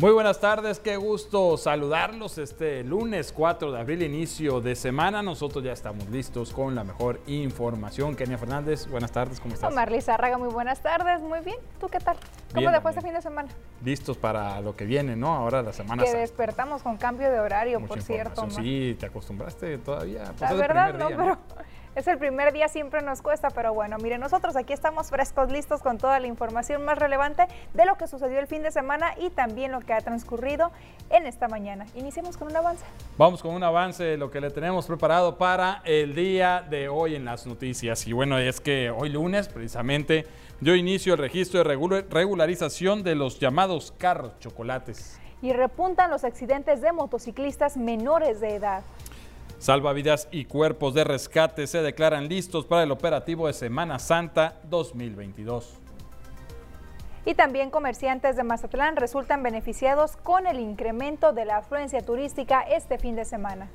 Muy buenas tardes, qué gusto saludarlos este lunes 4 de abril, inicio de semana. Nosotros ya estamos listos con la mejor información. Kenia Fernández, buenas tardes, ¿cómo estás? Omar Lizárraga, muy buenas tardes, muy bien. ¿Tú qué tal? ¿Cómo te fue este fin de semana? Listos para lo que viene, ¿no? Ahora la semana. Que despertamos con cambio de horario, por cierto. Omar. Sí, te acostumbraste todavía. Pues la verdad, no, pero es el primer día, siempre nos cuesta, pero bueno, miren, nosotros aquí estamos frescos, listos con toda la información más relevante de lo que sucedió el fin de semana y también lo que ha transcurrido en esta mañana. Iniciemos con un avance. Vamos con un avance de lo que le tenemos preparado para el día de hoy en las noticias. Y bueno, es que hoy lunes precisamente dio inicio el registro de regularización de los llamados carros chocolates. Y repuntan los accidentes de motociclistas menores de edad. Salvavidas y cuerpos de rescate se declaran listos para el operativo de Semana Santa 2022. Y también comerciantes de Mazatlán resultan beneficiados con el incremento de la afluencia turística este fin de semana.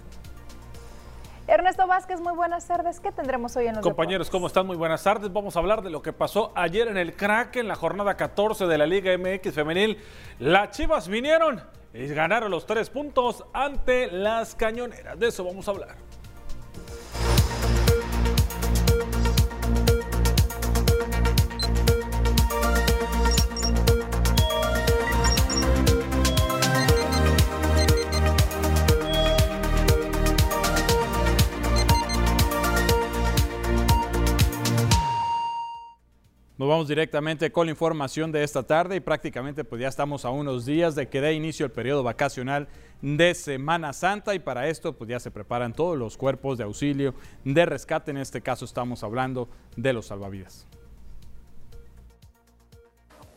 Ernesto Vázquez, muy buenas tardes. ¿Qué tendremos hoy en los Compañeros, ¿cómo están? Muy buenas tardes. Vamos a hablar de lo que pasó ayer en el crack en la jornada 14 de la Liga MX Femenil. Las Chivas vinieron y ganaron los tres puntos ante las cañoneras. De eso vamos a hablar. Nos vamos directamente con la información de esta tarde y prácticamente pues ya estamos a unos días de que dé inicio el periodo vacacional de Semana Santa y para esto pues ya se preparan todos los cuerpos de auxilio, de rescate, en este caso estamos hablando de los salvavidas.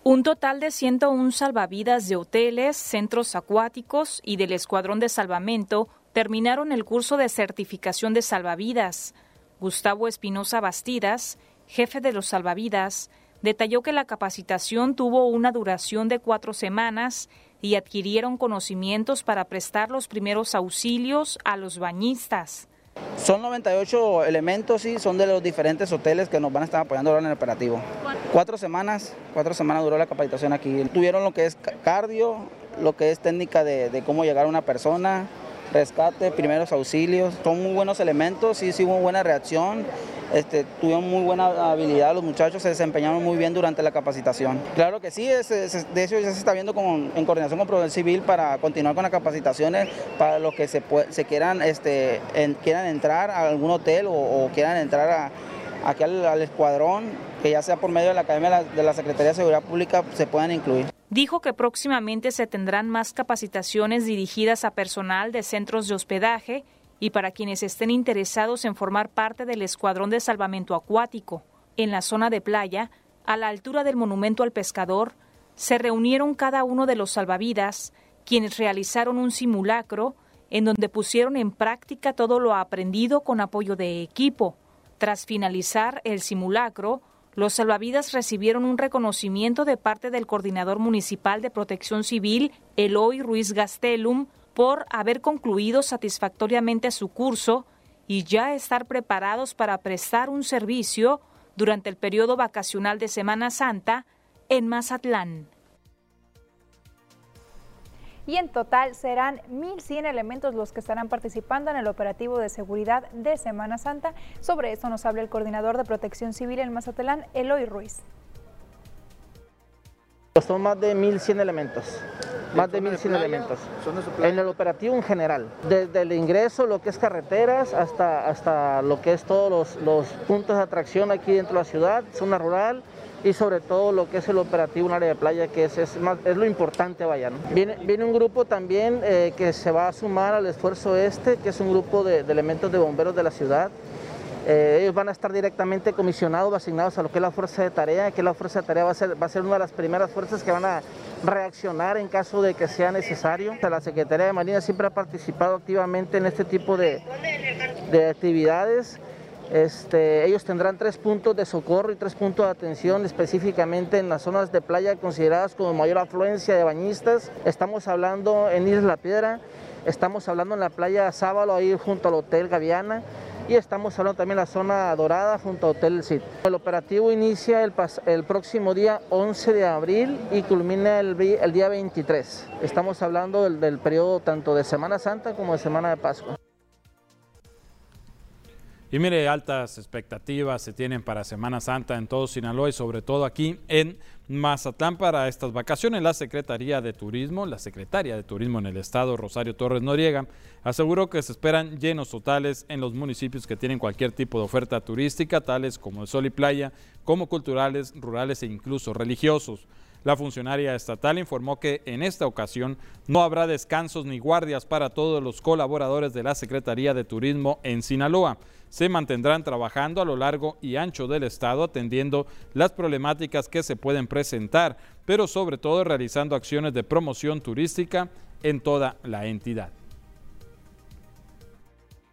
Un total de 101 salvavidas de hoteles, centros acuáticos y del Escuadrón de Salvamento terminaron el curso de certificación de salvavidas. Gustavo Espinosa Bastidas, jefe de los salvavidas, detalló que la capacitación tuvo una duración de cuatro semanas y adquirieron conocimientos para prestar los primeros auxilios a los bañistas. Son 98 elementos y son de los diferentes hoteles que nos van a estar apoyando ahora en el operativo. Cuatro semanas, cuatro semanas duró la capacitación aquí. Tuvieron lo que es cardio, lo que es técnica de, de cómo llegar a una persona, rescate, primeros auxilios. Son muy buenos elementos, sí, sí hubo buena reacción. Este, tuvieron muy buena habilidad, los muchachos se desempeñaron muy bien durante la capacitación. Claro que sí, de hecho ya se está viendo en coordinación con Proveedor Civil para continuar con las capacitaciones para los que se, se quieran, este, quieran entrar a algún hotel o, quieran entrar a, aquí al, escuadrón, que ya sea por medio de la Academia de la Secretaría de Seguridad Pública se puedan incluir. Dijo que próximamente se tendrán más capacitaciones dirigidas a personal de centros de hospedaje y para quienes estén interesados en formar parte del Escuadrón de Salvamento Acuático. En la zona de playa, a la altura del Monumento al Pescador, se reunieron cada uno de los salvavidas, quienes realizaron un simulacro en donde pusieron en práctica todo lo aprendido con apoyo de equipo. Tras finalizar el simulacro, los salvavidas recibieron un reconocimiento de parte del coordinador municipal de protección civil, Eloy Ruiz Gastelum, por haber concluido satisfactoriamente su curso y ya estar preparados para prestar un servicio durante el periodo vacacional de Semana Santa en Mazatlán. Y en total serán 1.100 elementos los que estarán participando en el operativo de seguridad de Semana Santa. Sobre esto nos habla el coordinador de protección civil en Mazatlán, Eloy Ruiz. Son más de 1.100 elementos, más de 1.100 elementos. En el operativo en general, desde el ingreso, lo que es carreteras, hasta, hasta lo que es todos los, puntos de atracción aquí dentro de la ciudad, zona rural, y sobre todo lo que es el operativo en área de playa, que es, es, es lo importante, vaya. Viene, viene un grupo también eh, que se va a sumar al esfuerzo este, que es un grupo de, de elementos de bomberos de la ciudad, eh, ellos van a estar directamente comisionados, asignados a lo que es la fuerza de tarea, que la fuerza de tarea va a, ser, una de las primeras fuerzas que van a reaccionar en caso de que sea necesario. La Secretaría de Marina siempre ha participado activamente en este tipo de, de actividades. Este, ellos tendrán tres puntos de socorro y tres puntos de atención específicamente en las zonas de playa consideradas como mayor afluencia de bañistas. Estamos hablando en Isla La Piedra, estamos hablando en la playa Sábalo, ahí junto al Hotel Gaviana, y estamos hablando también de la zona dorada junto a Hotel El El operativo inicia el, próximo día 11 de abril y culmina el, día 23. Estamos hablando del periodo tanto de Semana Santa como de Semana de Pascua. Y mire, altas expectativas se tienen para Semana Santa en todo Sinaloa y sobre todo aquí en Mazatlán para estas vacaciones. La Secretaría de Turismo, la secretaria de Turismo en el estado, Rosario Torres Noriega, aseguró que se esperan llenos totales en los municipios que tienen cualquier tipo de oferta turística, tales como el sol y playa, como culturales, rurales e incluso religiosos. La funcionaria estatal informó que en esta ocasión no habrá descansos ni guardias para todos los colaboradores de la Secretaría de Turismo en Sinaloa. Se mantendrán trabajando a lo largo y ancho del estado atendiendo las problemáticas que se pueden presentar, pero sobre todo realizando acciones de promoción turística en toda la entidad.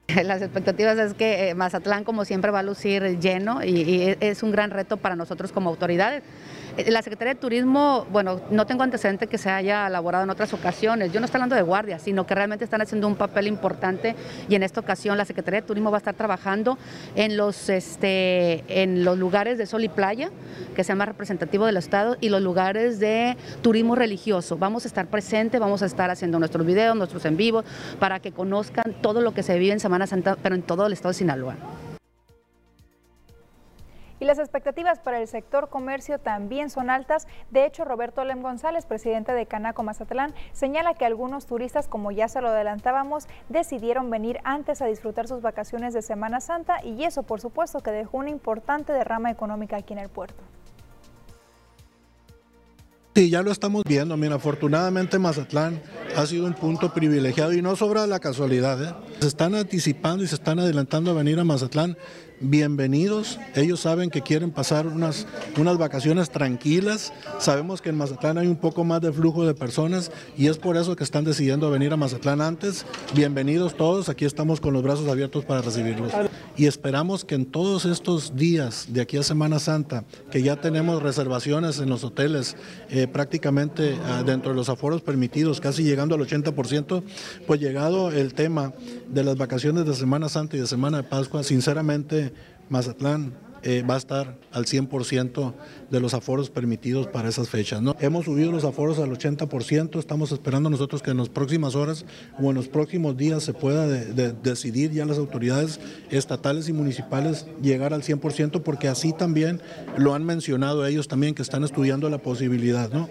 Las expectativas es que eh, Mazatlán, como siempre, va a lucir lleno y, es un gran reto para nosotros como autoridades. La Secretaría de Turismo, bueno, no tengo antecedente que se haya elaborado en otras ocasiones. Yo no estoy hablando de guardias, sino que realmente están haciendo un papel importante y en esta ocasión la Secretaría de Turismo va a estar trabajando en los, este, en los lugares de sol y playa, que sea más representativo del Estado, y los lugares de turismo religioso. Vamos a estar presentes, vamos a estar haciendo nuestros videos, nuestros en vivos, para que conozcan todo lo que se vive en Semana Santa, pero en todo el Estado de Sinaloa. Y las expectativas para el sector comercio también son altas. De hecho, Roberto Lem González, presidente de Canaco Mazatlán, señala que algunos turistas, como ya se lo adelantábamos, decidieron venir antes a disfrutar sus vacaciones de Semana Santa y eso, por supuesto, que dejó una importante derrama económica aquí en el puerto. Sí, ya lo estamos viendo. Mira, afortunadamente Mazatlán ha sido un punto privilegiado y no sobra la casualidad. ¿eh? Se están anticipando y se están adelantando a venir a Mazatlán bienvenidos. Ellos saben que quieren pasar unas, unas vacaciones tranquilas. Sabemos que en Mazatlán hay un poco más de flujo de personas y es por eso que están decidiendo venir a Mazatlán antes. Bienvenidos todos, aquí estamos con los brazos abiertos para recibirlos. Y esperamos que en todos estos días de aquí a Semana Santa, que ya tenemos reservaciones en los hoteles, eh, prácticamente ah, dentro de los aforos permitidos, casi llegando al 80%, pues llegado el tema de las vacaciones de Semana Santa y de Semana de Pascua, sinceramente Mazatlán eh, va a estar al 100% de los aforos permitidos para esas fechas. ¿no? Hemos subido los aforos al 80%, estamos esperando nosotros que en las próximas horas o en los próximos días se pueda decidir ya las autoridades estatales y municipales llegar al 100% porque así también lo han mencionado ellos también que están estudiando la posibilidad. ¿no?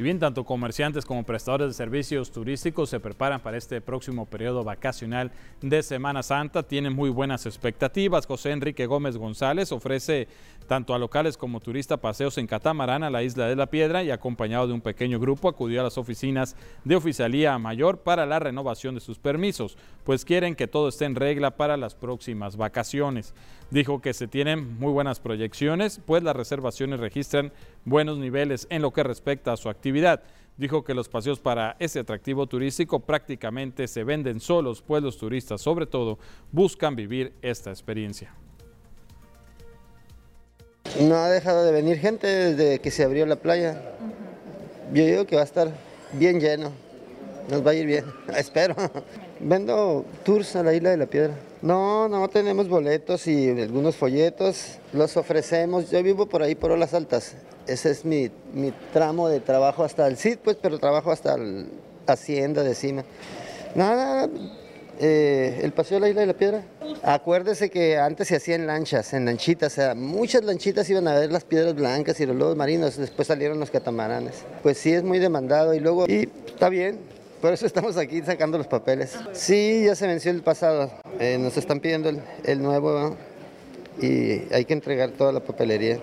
Y bien, tanto comerciantes como prestadores de servicios turísticos se preparan para este próximo periodo vacacional de Semana Santa. Tienen muy buenas expectativas. José Enrique Gómez González ofrece tanto a locales como turistas paseos en catamarán a la isla de la Piedra y acompañado de un pequeño grupo acudió a las oficinas de oficialía mayor para la renovación de sus permisos, pues quieren que todo esté en regla para las próximas vacaciones. Dijo que se tienen muy buenas proyecciones, pues las reservaciones registran buenos niveles en lo que respecta a su actividad. Dijo que los paseos para ese atractivo turístico prácticamente se venden solos, pues los turistas sobre todo buscan vivir esta experiencia. No ha dejado de venir gente desde que se abrió la playa. Yo digo que va a estar bien lleno. Nos va a ir bien, espero. Vendo tours a la isla de la piedra. No, no tenemos boletos y algunos folletos. Los ofrecemos. Yo vivo por ahí por Olas Altas. Ese es mi, tramo de trabajo hasta el CID, pues, pero trabajo hasta la Hacienda de cima. Nada, eh, el paseo de la isla de la piedra. Acuérdese que antes se hacían lanchas, en lanchitas, o sea, muchas lanchitas iban a ver las piedras blancas y los lobos marinos, después salieron los catamaranes. Pues sí, es muy demandado y luego, y está bien, por eso estamos aquí sacando los papeles. Sí, ya se venció el pasado. Eh, nos están pidiendo el, nuevo y hay que entregar toda la papelería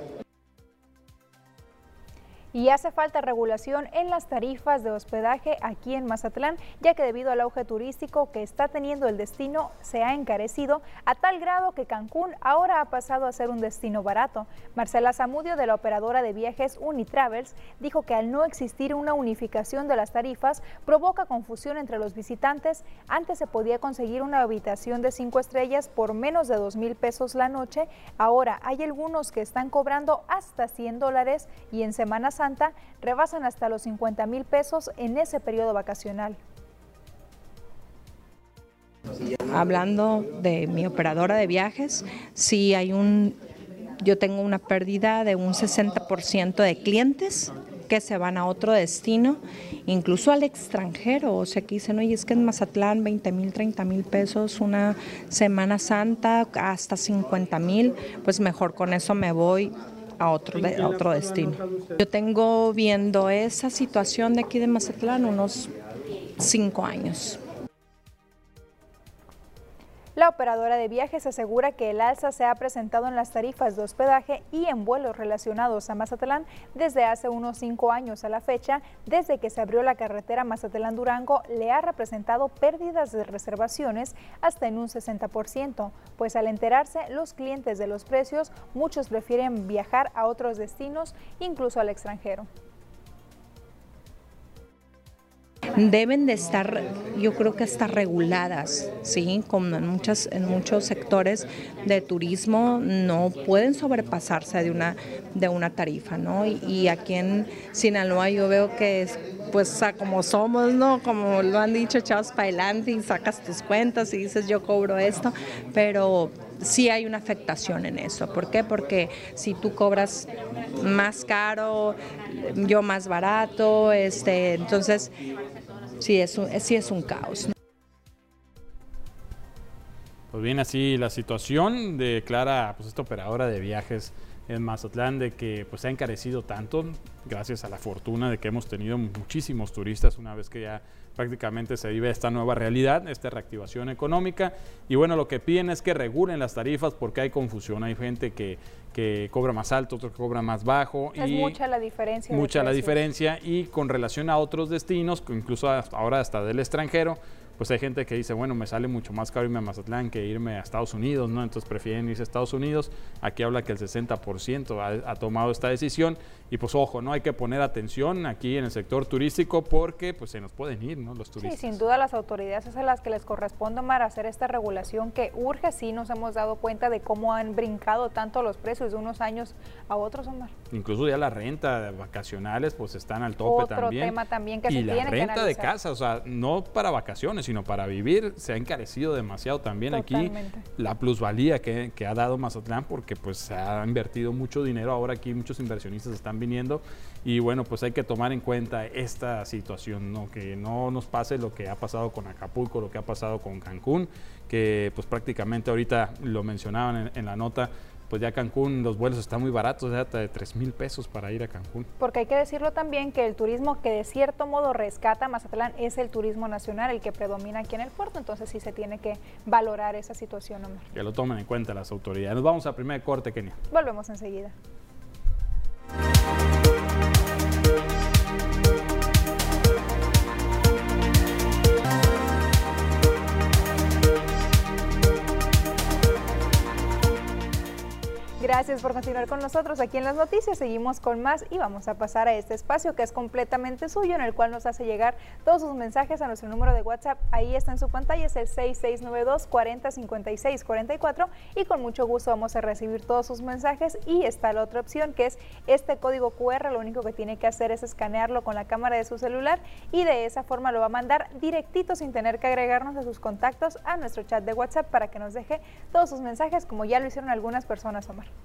y hace falta regulación en las tarifas de hospedaje aquí en Mazatlán, ya que debido al auge turístico que está teniendo el destino se ha encarecido a tal grado que Cancún ahora ha pasado a ser un destino barato. Marcela Zamudio de la operadora de viajes Unitravels dijo que al no existir una unificación de las tarifas provoca confusión entre los visitantes. Antes se podía conseguir una habitación de cinco estrellas por menos de dos mil pesos la noche, ahora hay algunos que están cobrando hasta 100 dólares y en Semana Santa rebasan hasta los 50 mil pesos en ese periodo vacacional. hablando de mi operadora de viajes, sí hay un, yo tengo una pérdida de un 60% de clientes que se van a otro destino, incluso al extranjero. O sea, que dicen, oye, es que en Mazatlán 20 mil, 30 mil pesos, una Semana Santa hasta 50 mil, pues mejor con eso me voy a otro, a otro destino. Yo tengo viendo esa situación de aquí de Mazatlán unos cinco años. La operadora de viajes asegura que el alza se ha presentado en las tarifas de hospedaje y en vuelos relacionados a Mazatlán desde hace unos cinco años a la fecha, desde que se abrió la carretera Mazatlán-Durango, le ha representado pérdidas de reservaciones hasta en un 60%, pues al enterarse los clientes de los precios, muchos prefieren viajar a otros destinos, incluso al extranjero. Deben de estar, yo creo que hasta reguladas, ¿sí? Como en, muchas, en muchos sectores de turismo no pueden sobrepasarse de una, de una tarifa, ¿no? Y, aquí en Sinaloa yo veo que pues como somos, ¿no? Como lo han dicho, echados para adelante y sacas tus cuentas y dices yo cobro esto, pero sí hay una afectación en eso. ¿Por qué? Porque si tú cobras más caro, yo más barato, este, entonces sí es un, sí es un caos. Pues bien, así la situación declara pues esta operadora de viajes en Mazatlán de que pues se ha encarecido tanto gracias a la fortuna de que hemos tenido muchísimos turistas una vez que ya prácticamente se vive esta nueva realidad, esta reactivación económica. Y bueno, lo que piden es que regulen las tarifas porque hay confusión. Hay gente que, que cobra más alto, otro que cobra más bajo. Es mucha la diferencia. Mucha la diferencia. Y con relación a otros destinos, incluso ahora hasta del extranjero, pues hay gente que dice, bueno, me sale mucho más caro irme a Mazatlán que irme a Estados Unidos, ¿no? Entonces prefieren irse a Estados Unidos. Aquí habla que el 60% ha, ha, tomado esta decisión. Y pues ojo, ¿no? Hay que poner atención aquí en el sector turístico porque pues se nos pueden ir, ¿no? Los turistas. Sí, sin duda las autoridades es a las que les corresponde, Omar, hacer esta regulación que urge. Sí nos hemos dado cuenta de cómo han brincado tanto los precios de unos años a otros, Omar. Incluso ya la renta vacacionales pues están al tope Otro también. tema también que y se la tiene renta que de casa, o sea, no para vacaciones, sino para vivir, se ha encarecido demasiado también Totalmente. aquí la plusvalía que, que ha dado Mazatlán porque pues se ha invertido mucho dinero, ahora aquí muchos inversionistas están viniendo y bueno, pues hay que tomar en cuenta esta situación, ¿no? que no nos pase lo que ha pasado con Acapulco, lo que ha pasado con Cancún, que pues prácticamente ahorita lo mencionaban en, en la nota, pues ya Cancún los vuelos están muy baratos, ya hasta de 3 mil pesos para ir a Cancún. Porque hay que decirlo también que el turismo que de cierto modo rescata Mazatlán es el turismo nacional, el que predomina aquí en el puerto, entonces sí se tiene que valorar esa situación, Omar. Que lo tomen en cuenta las autoridades. Nos vamos a primer corte, Kenia. Volvemos enseguida. Gracias por continuar con nosotros aquí en las noticias. Seguimos con más y vamos a pasar a este espacio que es completamente suyo, en el cual nos hace llegar todos sus mensajes a nuestro número de WhatsApp. Ahí está en su pantalla, es el 6692 40 56 44 y con mucho gusto vamos a recibir todos sus mensajes. Y está la otra opción que es este código QR. Lo único que tiene que hacer es escanearlo con la cámara de su celular y de esa forma lo va a mandar directito sin tener que agregarnos a sus contactos a nuestro chat de WhatsApp para que nos deje todos sus mensajes, como ya lo hicieron algunas personas, Omar.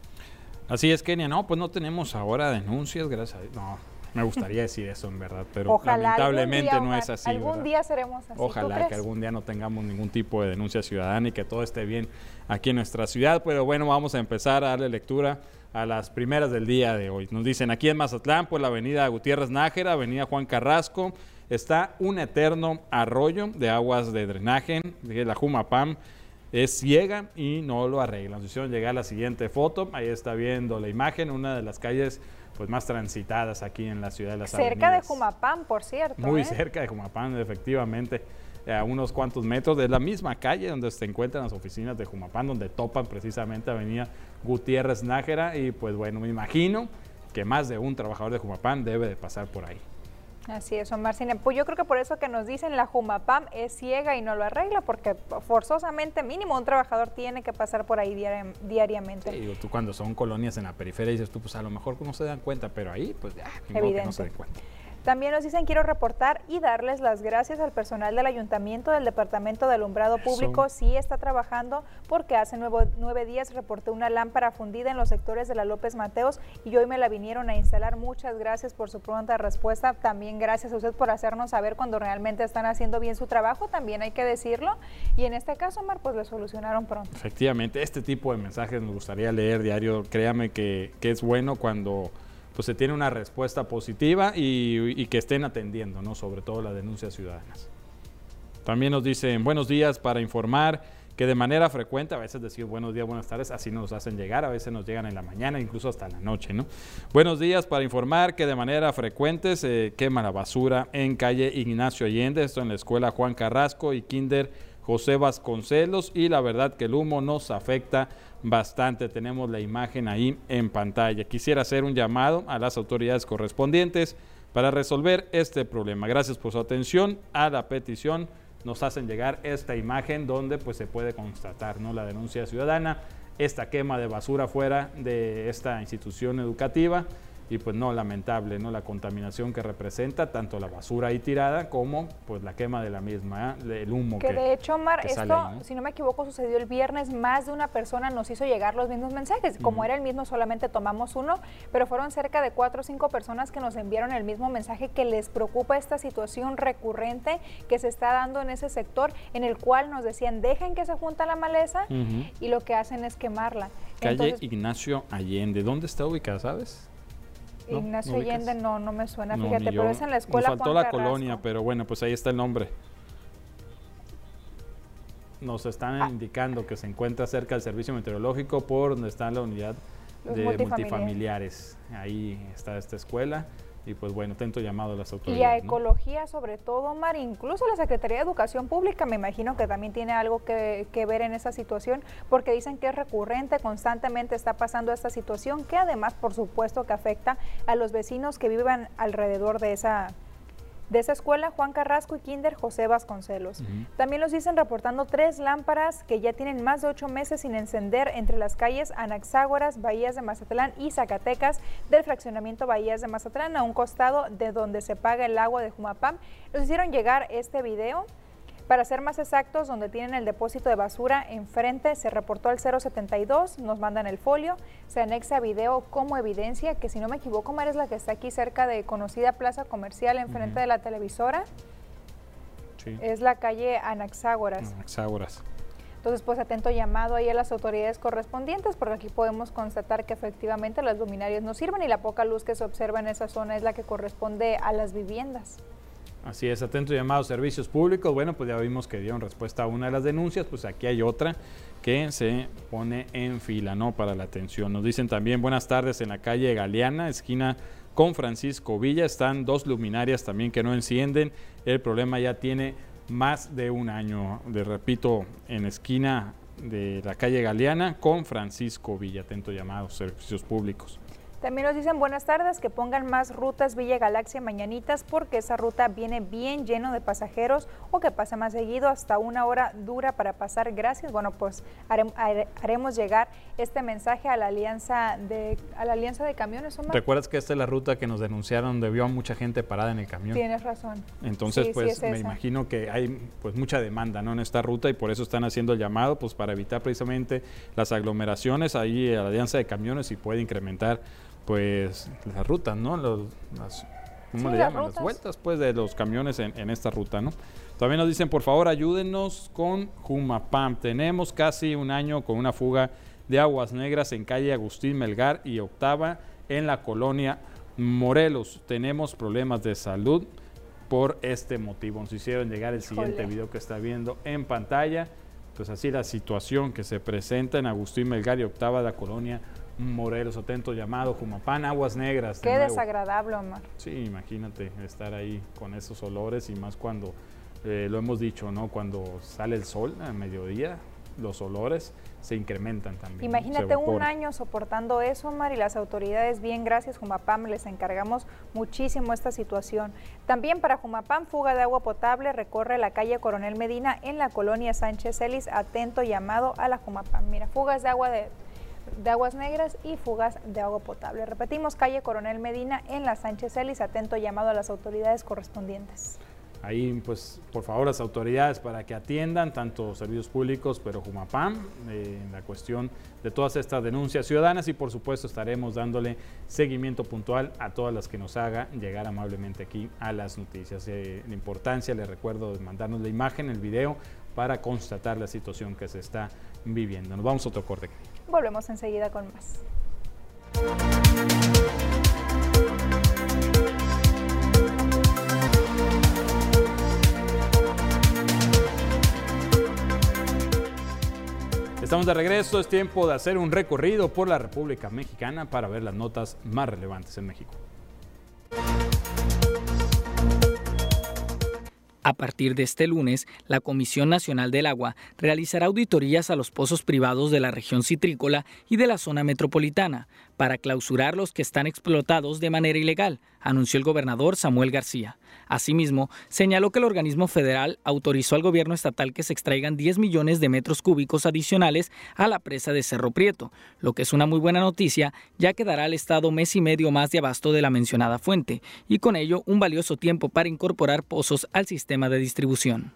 Así es, Kenia. No, pues no tenemos ahora denuncias, gracias a Dios. No, me gustaría decir eso en verdad, pero Ojalá lamentablemente día, no es así. Algún ¿verdad? día seremos así. ¿tú Ojalá que algún día no tengamos ningún tipo de denuncia ciudadana y que todo esté bien aquí en nuestra ciudad. Pero bueno, vamos a empezar a darle lectura a las primeras del día de hoy. Nos dicen aquí en Mazatlán, pues la avenida Gutiérrez Nájera, avenida Juan Carrasco, está un eterno arroyo de aguas de drenaje, de la Jumapam. Es ciega y no lo arreglan. Nos hicieron llegar a la siguiente foto. Ahí está viendo la imagen, una de las calles pues más transitadas aquí en la ciudad de las Cerca de. Jumapán, por cierto. Muy ¿eh? cerca de Jumapán, efectivamente, a unos cuantos metros de la misma calle donde se encuentran las oficinas de Jumapán, donde topan precisamente Avenida Gutiérrez Nájera. Y pues bueno, me imagino que más de un trabajador de Jumapán debe de pasar por ahí. Así es, Omar. Pues yo creo que por eso que nos dicen la Jumapam es ciega y no lo arregla, porque forzosamente mínimo un trabajador tiene que pasar por ahí diari- diariamente. Sí, digo, tú cuando son colonias en la periferia dices tú, pues a lo mejor no se dan cuenta, pero ahí, pues ya, que no se den cuenta. También nos dicen quiero reportar y darles las gracias al personal del ayuntamiento del Departamento de Alumbrado Público. Sí está trabajando porque hace nueve, días reporté una lámpara fundida en los sectores de la López Mateos y hoy me la vinieron a instalar. Muchas gracias por su pronta respuesta. También gracias a usted por hacernos saber cuando realmente están haciendo bien su trabajo. También hay que decirlo. Y en este caso, Mar, pues lo solucionaron pronto. Efectivamente, este tipo de mensajes nos gustaría leer diario. Créame que, que es bueno cuando pues se tiene una respuesta positiva y, que estén atendiendo, ¿no? Sobre todo las denuncias ciudadanas. También nos dicen buenos días para informar que de manera frecuente, a veces decir buenos días, buenas tardes, así nos hacen llegar, a veces nos llegan en la mañana, incluso hasta la noche, ¿no? Buenos días para informar que de manera frecuente se quema la basura en calle Ignacio Allende, esto en la escuela Juan Carrasco y Kinder José Vasconcelos, y la verdad que el humo nos afecta bastante. Tenemos la imagen ahí en pantalla. Quisiera hacer un llamado a las autoridades correspondientes para resolver este problema. Gracias por su atención a la petición. Nos hacen llegar esta imagen donde pues se puede constatar ¿no? la denuncia ciudadana, esta quema de basura fuera de esta institución educativa y pues no, lamentable, ¿no? La contaminación que representa tanto la basura ahí tirada como pues la quema de la misma, ¿eh? el humo que, que de hecho, Omar, esto, si no me equivoco, sucedió el viernes, más de una persona nos hizo llegar los mismos mensajes, como era el mismo, solamente tomamos uno, pero fueron cerca de cuatro o cinco personas que nos enviaron el mismo mensaje que les preocupa esta situación recurrente que se está dando en ese sector, en el cual nos decían, dejen que se junta la maleza y lo que hacen es quemarla. Calle Ignacio Allende, ¿dónde está ubicada, sabes? Ignacio Allende no, no me suena, fíjate, pero es en la escuela. Nos faltó la colonia, pero bueno, pues ahí está el nombre. Nos están ah. indicando que se encuentra cerca del servicio meteorológico por donde está la unidad de multifamiliares. Ahí está esta escuela y pues bueno, atento llamado a las autoridades. Y a ecología sobre todo, Mar, incluso la Secretaría de Educación Pública me imagino que también tiene algo que, que, ver en esa situación, porque dicen que es recurrente, constantemente está pasando esta situación, que además por supuesto que afecta a los vecinos que viven alrededor de esa de esa escuela, Juan Carrasco y Kinder José Vasconcelos. También los dicen reportando tres lámparas que ya tienen más de ocho meses sin encender entre las calles Anaxágoras, Bahías de Mazatlán y Zacatecas del fraccionamiento Bahías de Mazatlán, a un costado de donde se paga el agua de Jumapam. Nos hicieron llegar este video para ser más exactos, donde tienen el depósito de basura enfrente, se reportó al 072, nos mandan el folio, se anexa video como evidencia, que si no me equivoco, Mar es la que está aquí cerca de conocida plaza comercial enfrente de la televisora. Es la calle Anaxágoras. Anaxágoras. Entonces, pues atento llamado ahí a las autoridades correspondientes, porque aquí podemos constatar que efectivamente las luminarias no sirven y la poca luz que se observa en esa zona es la que corresponde a las viviendas. Así es, atento llamado servicios públicos. Bueno, pues ya vimos que dieron respuesta a una de las denuncias, pues aquí hay otra que se pone en fila, ¿no? Para la atención. Nos dicen también buenas tardes en la calle Galeana, esquina con Francisco Villa. Están dos luminarias también que no encienden. El problema ya tiene más de un año. Le repito, en esquina de la calle Galeana con Francisco Villa. Atento llamado servicios públicos. También nos dicen buenas tardes, que pongan más rutas Villa Galaxia mañanitas porque esa ruta viene bien lleno de pasajeros o que pase más seguido, hasta una hora dura para pasar. Gracias. Bueno, pues haremos llegar este mensaje a la alianza de a la alianza de camiones. ¿Recuerdas que esta es la ruta que nos denunciaron donde vio a mucha gente parada en el camión? Tienes razón. Entonces, pues me imagino que hay pues mucha demanda ¿no? en esta ruta y por eso están haciendo el llamado pues para evitar precisamente las aglomeraciones ahí a la alianza de camiones y puede incrementar pues las rutas, ¿no? las, ¿Cómo le llaman? Las, vueltas pues de los camiones en, esta ruta, ¿no? También nos dicen, por favor, ayúdenos con Jumapam. Tenemos casi un año con una fuga de aguas negras en calle Agustín Melgar y Octava en la colonia Morelos. Tenemos problemas de salud por este motivo. Nos hicieron llegar el siguiente video que está viendo en pantalla. Pues así la situación que se presenta en Agustín Melgar y Octava de la colonia Morelos, atento llamado, Jumapán, Aguas Negras. Qué desagradable, Omar. Sí, imagínate estar ahí con esos olores y más cuando, eh, lo hemos dicho, ¿no? Cuando sale el sol a mediodía, los olores se incrementan también. Imagínate un año soportando eso, Omar, y las autoridades, bien, gracias, Jumapam, les encargamos muchísimo esta situación. También para Jumapam, fuga de agua potable, recorre la calle Coronel Medina en la colonia Sánchez Celis, atento llamado a la Jumapam. Mira, fugas de agua de de aguas negras y fugas de agua potable. Repetimos, calle Coronel Medina en la Sánchez Celis, atento llamado a las autoridades correspondientes ahí pues por favor las autoridades para que atiendan tanto servicios públicos pero Jumapam eh, en la cuestión de todas estas denuncias ciudadanas y por supuesto estaremos dándole seguimiento puntual a todas las que nos haga llegar amablemente aquí a las noticias. Eh, la importancia, les recuerdo, de mandarnos la imagen, el video para constatar la situación que se está viviendo. Nos vamos a otro corte. Volvemos enseguida con más. Estamos de regreso, es tiempo de hacer un recorrido por la República Mexicana para ver las notas más relevantes en México. A partir de este lunes, la Comisión Nacional del Agua realizará auditorías a los pozos privados de la región citrícola y de la zona metropolitana para clausurar los que están explotados de manera ilegal, anunció el gobernador Samuel García. Asimismo, señaló que el organismo federal autorizó al gobierno estatal que se extraigan 10 millones de metros cúbicos adicionales a la presa de Cerro Prieto, lo que es una muy buena noticia, ya que dará al Estado mes y medio más de abasto de la mencionada fuente, y con ello un valioso tiempo para incorporar pozos al sistema de distribución.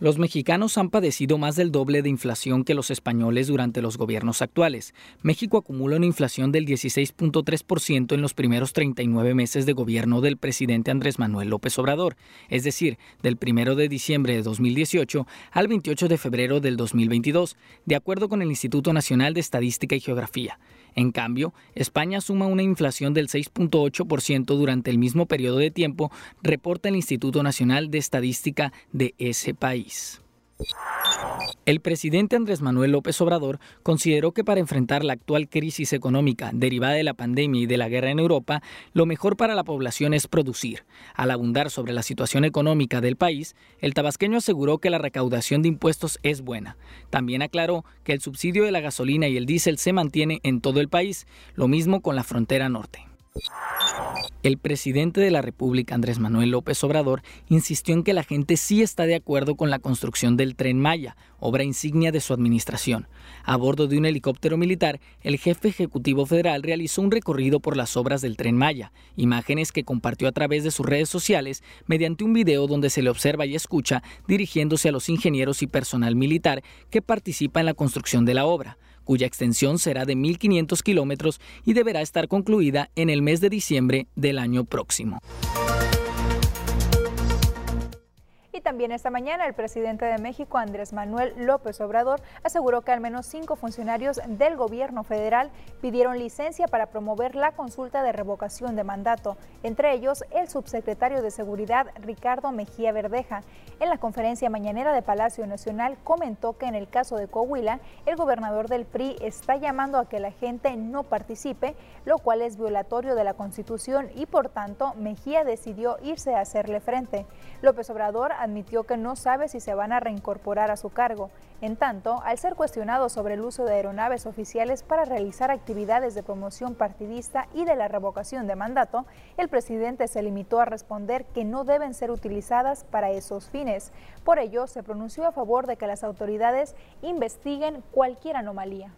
Los mexicanos han padecido más del doble de inflación que los españoles durante los gobiernos actuales. México acumula una inflación del 16.3% en los primeros 39 meses de gobierno del presidente Andrés Manuel López Obrador, es decir, del 1 de diciembre de 2018 al 28 de febrero del 2022, de acuerdo con el Instituto Nacional de Estadística y Geografía. En cambio, España suma una inflación del 6.8% durante el mismo periodo de tiempo, reporta el Instituto Nacional de Estadística de ese país. El presidente Andrés Manuel López Obrador consideró que para enfrentar la actual crisis económica derivada de la pandemia y de la guerra en Europa, lo mejor para la población es producir. Al abundar sobre la situación económica del país, el tabasqueño aseguró que la recaudación de impuestos es buena. También aclaró que el subsidio de la gasolina y el diésel se mantiene en todo el país, lo mismo con la frontera norte. El presidente de la República, Andrés Manuel López Obrador, insistió en que la gente sí está de acuerdo con la construcción del tren Maya, obra insignia de su administración. A bordo de un helicóptero militar, el jefe ejecutivo federal realizó un recorrido por las obras del tren Maya, imágenes que compartió a través de sus redes sociales mediante un video donde se le observa y escucha dirigiéndose a los ingenieros y personal militar que participa en la construcción de la obra cuya extensión será de 1.500 kilómetros y deberá estar concluida en el mes de diciembre del año próximo. Y también esta mañana el presidente de México, Andrés Manuel López Obrador, aseguró que al menos cinco funcionarios del gobierno federal pidieron licencia para promover la consulta de revocación de mandato, entre ellos el subsecretario de Seguridad Ricardo Mejía Verdeja. En la conferencia mañanera de Palacio Nacional comentó que en el caso de Coahuila, el gobernador del PRI está llamando a que la gente no participe, lo cual es violatorio de la Constitución y por tanto Mejía decidió irse a hacerle frente. López Obrador admitió que no sabe si se van a reincorporar a su cargo. En tanto, al ser cuestionado sobre el uso de aeronaves oficiales para realizar actividades de promoción partidista y de la revocación de mandato, el presidente se limitó a responder que no deben ser utilizadas para esos fines. Por ello, se pronunció a favor de que las autoridades investiguen cualquier anomalía.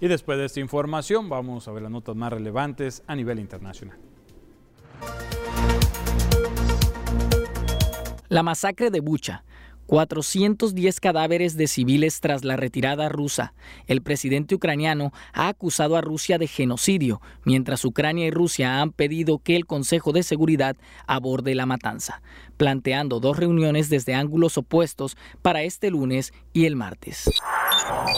Y después de esta información vamos a ver las notas más relevantes a nivel internacional. La masacre de Bucha. 410 cadáveres de civiles tras la retirada rusa. El presidente ucraniano ha acusado a Rusia de genocidio, mientras Ucrania y Rusia han pedido que el Consejo de Seguridad aborde la matanza, planteando dos reuniones desde ángulos opuestos para este lunes y el martes.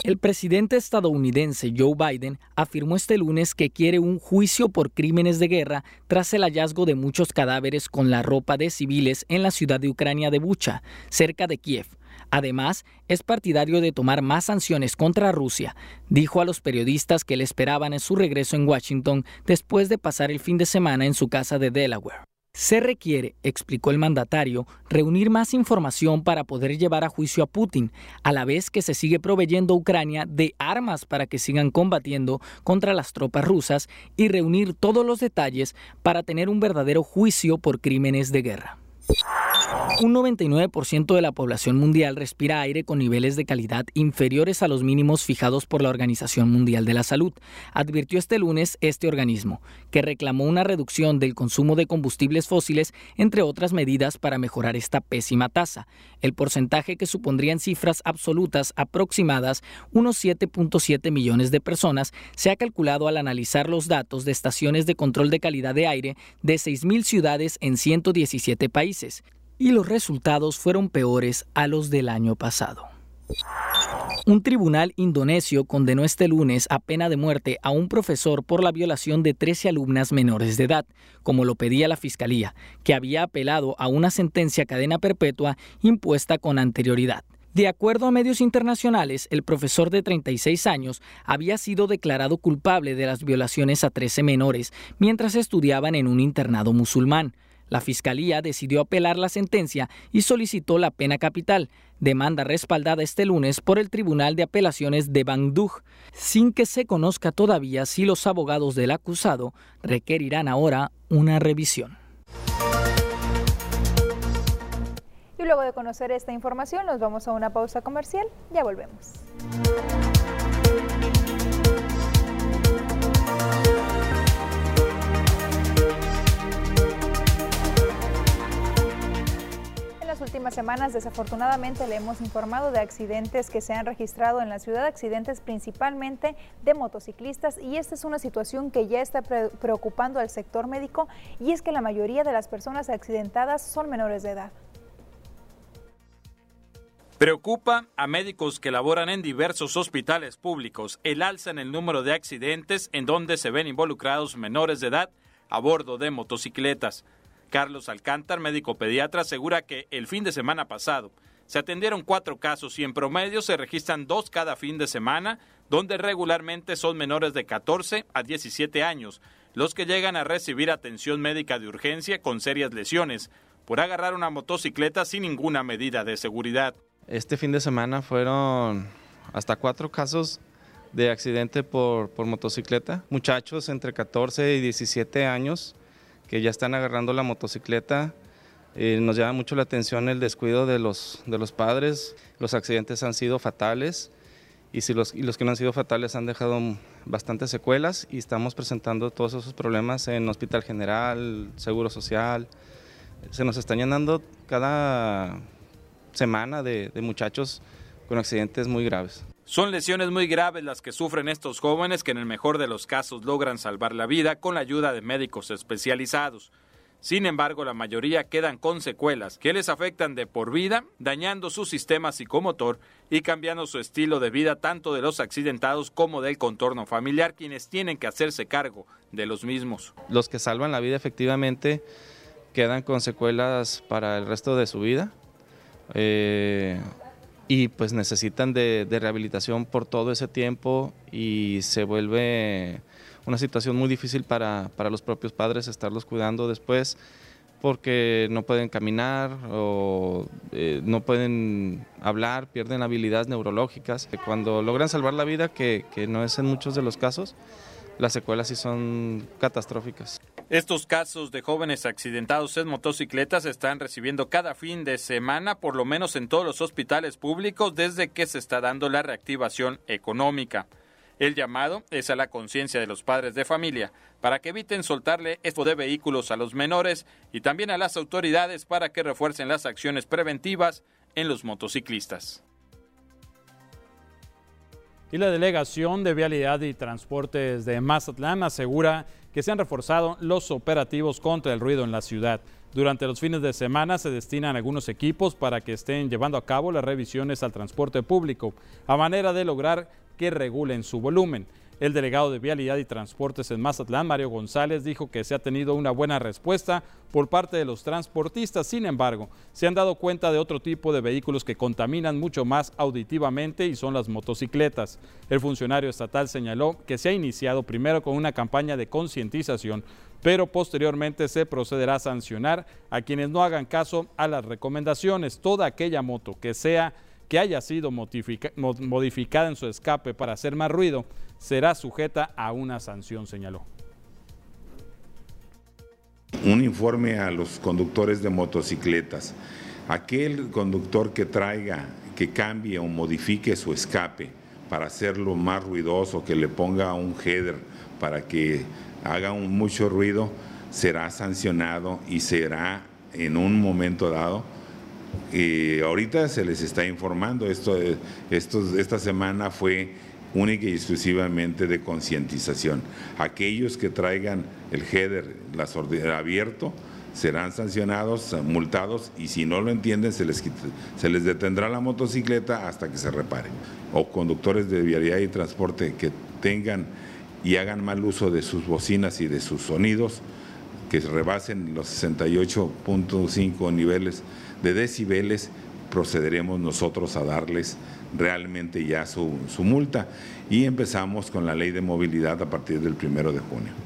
El presidente estadounidense Joe Biden afirmó este lunes que quiere un juicio por crímenes de guerra tras el hallazgo de muchos cadáveres con la ropa de civiles en la ciudad de Ucrania de Bucha, cerca de Kiev. Además, es partidario de tomar más sanciones contra Rusia. Dijo a los periodistas que le esperaban en su regreso en Washington después de pasar el fin de semana en su casa de Delaware. Se requiere, explicó el mandatario, reunir más información para poder llevar a juicio a Putin, a la vez que se sigue proveyendo a Ucrania de armas para que sigan combatiendo contra las tropas rusas y reunir todos los detalles para tener un verdadero juicio por crímenes de guerra. Un 99% de la población mundial respira aire con niveles de calidad inferiores a los mínimos fijados por la Organización Mundial de la Salud, advirtió este lunes este organismo, que reclamó una reducción del consumo de combustibles fósiles, entre otras medidas para mejorar esta pésima tasa. El porcentaje que supondría en cifras absolutas aproximadas unos 7.7 millones de personas se ha calculado al analizar los datos de estaciones de control de calidad de aire de 6.000 ciudades en 117 países y los resultados fueron peores a los del año pasado. Un tribunal indonesio condenó este lunes a pena de muerte a un profesor por la violación de 13 alumnas menores de edad, como lo pedía la Fiscalía, que había apelado a una sentencia cadena perpetua impuesta con anterioridad. De acuerdo a medios internacionales, el profesor de 36 años había sido declarado culpable de las violaciones a 13 menores mientras estudiaban en un internado musulmán. La Fiscalía decidió apelar la sentencia y solicitó la pena capital, demanda respaldada este lunes por el Tribunal de Apelaciones de Bandung, sin que se conozca todavía si los abogados del acusado requerirán ahora una revisión. Y luego de conocer esta información, nos vamos a una pausa comercial. Ya volvemos. Últimas semanas desafortunadamente le hemos informado de accidentes que se han registrado en la ciudad, accidentes principalmente de motociclistas y esta es una situación que ya está preocupando al sector médico y es que la mayoría de las personas accidentadas son menores de edad. Preocupa a médicos que laboran en diversos hospitales públicos el alza en el número de accidentes en donde se ven involucrados menores de edad a bordo de motocicletas. Carlos Alcántar, médico pediatra, asegura que el fin de semana pasado se atendieron cuatro casos y en promedio se registran dos cada fin de semana, donde regularmente son menores de 14 a 17 años los que llegan a recibir atención médica de urgencia con serias lesiones por agarrar una motocicleta sin ninguna medida de seguridad. Este fin de semana fueron hasta cuatro casos de accidente por, por motocicleta, muchachos entre 14 y 17 años que ya están agarrando la motocicleta. Eh, nos llama mucho la atención el descuido de los, de los padres. Los accidentes han sido fatales y, si los, y los que no han sido fatales han dejado bastantes secuelas y estamos presentando todos esos problemas en Hospital General, Seguro Social. Se nos están llenando cada semana de, de muchachos con accidentes muy graves. Son lesiones muy graves las que sufren estos jóvenes que en el mejor de los casos logran salvar la vida con la ayuda de médicos especializados. Sin embargo, la mayoría quedan con secuelas que les afectan de por vida, dañando su sistema psicomotor y cambiando su estilo de vida tanto de los accidentados como del contorno familiar, quienes tienen que hacerse cargo de los mismos. Los que salvan la vida efectivamente quedan con secuelas para el resto de su vida. Eh, y pues necesitan de, rehabilitación por todo ese tiempo y se vuelve una situación muy difícil para, los propios padres estarlos cuidando después porque no pueden caminar o eh, no pueden hablar, pierden habilidades neurológicas. Cuando logran salvar la vida, que, que no es en muchos de los casos, las secuelas sí son catastróficas. Estos casos de jóvenes accidentados en motocicletas están recibiendo cada fin de semana, por lo menos en todos los hospitales públicos, desde que se está dando la reactivación económica. El llamado es a la conciencia de los padres de familia para que eviten soltarle esto de vehículos a los menores y también a las autoridades para que refuercen las acciones preventivas en los motociclistas y la Delegación de Vialidad y Transportes de Mazatlán asegura que se han reforzado los operativos contra el ruido en la ciudad. Durante los fines de semana se destinan algunos equipos para que estén llevando a cabo las revisiones al transporte público, a manera de lograr que regulen su volumen. El delegado de Vialidad y Transportes en Mazatlán, Mario González, dijo que se ha tenido una buena respuesta por parte de los transportistas. Sin embargo, se han dado cuenta de otro tipo de vehículos que contaminan mucho más auditivamente y son las motocicletas. El funcionario estatal señaló que se ha iniciado primero con una campaña de concientización, pero posteriormente se procederá a sancionar a quienes no hagan caso a las recomendaciones. Toda aquella moto que sea que haya sido modificada en su escape para hacer más ruido será sujeta a una sanción, señaló. un informe a los conductores de motocicletas. Aquel conductor que traiga, que cambie o modifique su escape para hacerlo más ruidoso, que le ponga un header para que haga un, mucho ruido, será sancionado y será en un momento dado. Y ahorita se les está informando, esto, esto, esta semana fue única y exclusivamente de concientización. Aquellos que traigan el header abierto serán sancionados, multados y si no lo entienden se les, se les detendrá la motocicleta hasta que se repare. O conductores de vialidad y transporte que tengan y hagan mal uso de sus bocinas y de sus sonidos, que rebasen los 68.5 niveles de decibeles, procederemos nosotros a darles realmente ya su, su multa y empezamos con la ley de movilidad a partir del primero de junio.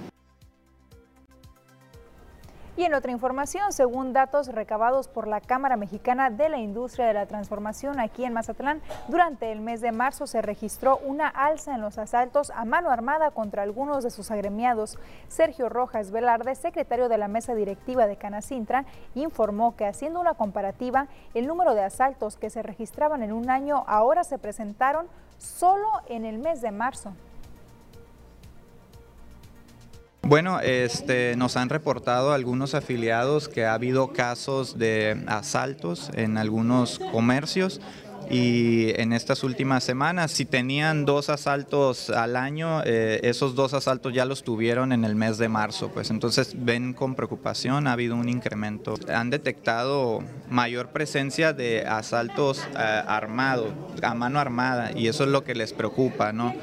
Y en otra información, según datos recabados por la Cámara Mexicana de la Industria de la Transformación aquí en Mazatlán, durante el mes de marzo se registró una alza en los asaltos a mano armada contra algunos de sus agremiados. Sergio Rojas Velarde, secretario de la mesa directiva de Canacintra, informó que haciendo una comparativa, el número de asaltos que se registraban en un año ahora se presentaron solo en el mes de marzo. Bueno, este, nos han reportado algunos afiliados que ha habido casos de asaltos en algunos comercios y en estas últimas semanas, si tenían dos asaltos al año, eh, esos dos asaltos ya los tuvieron en el mes de marzo, pues entonces ven con preocupación, ha habido un incremento. Han detectado mayor presencia de asaltos eh, armados, a mano armada, y eso es lo que les preocupa, ¿no?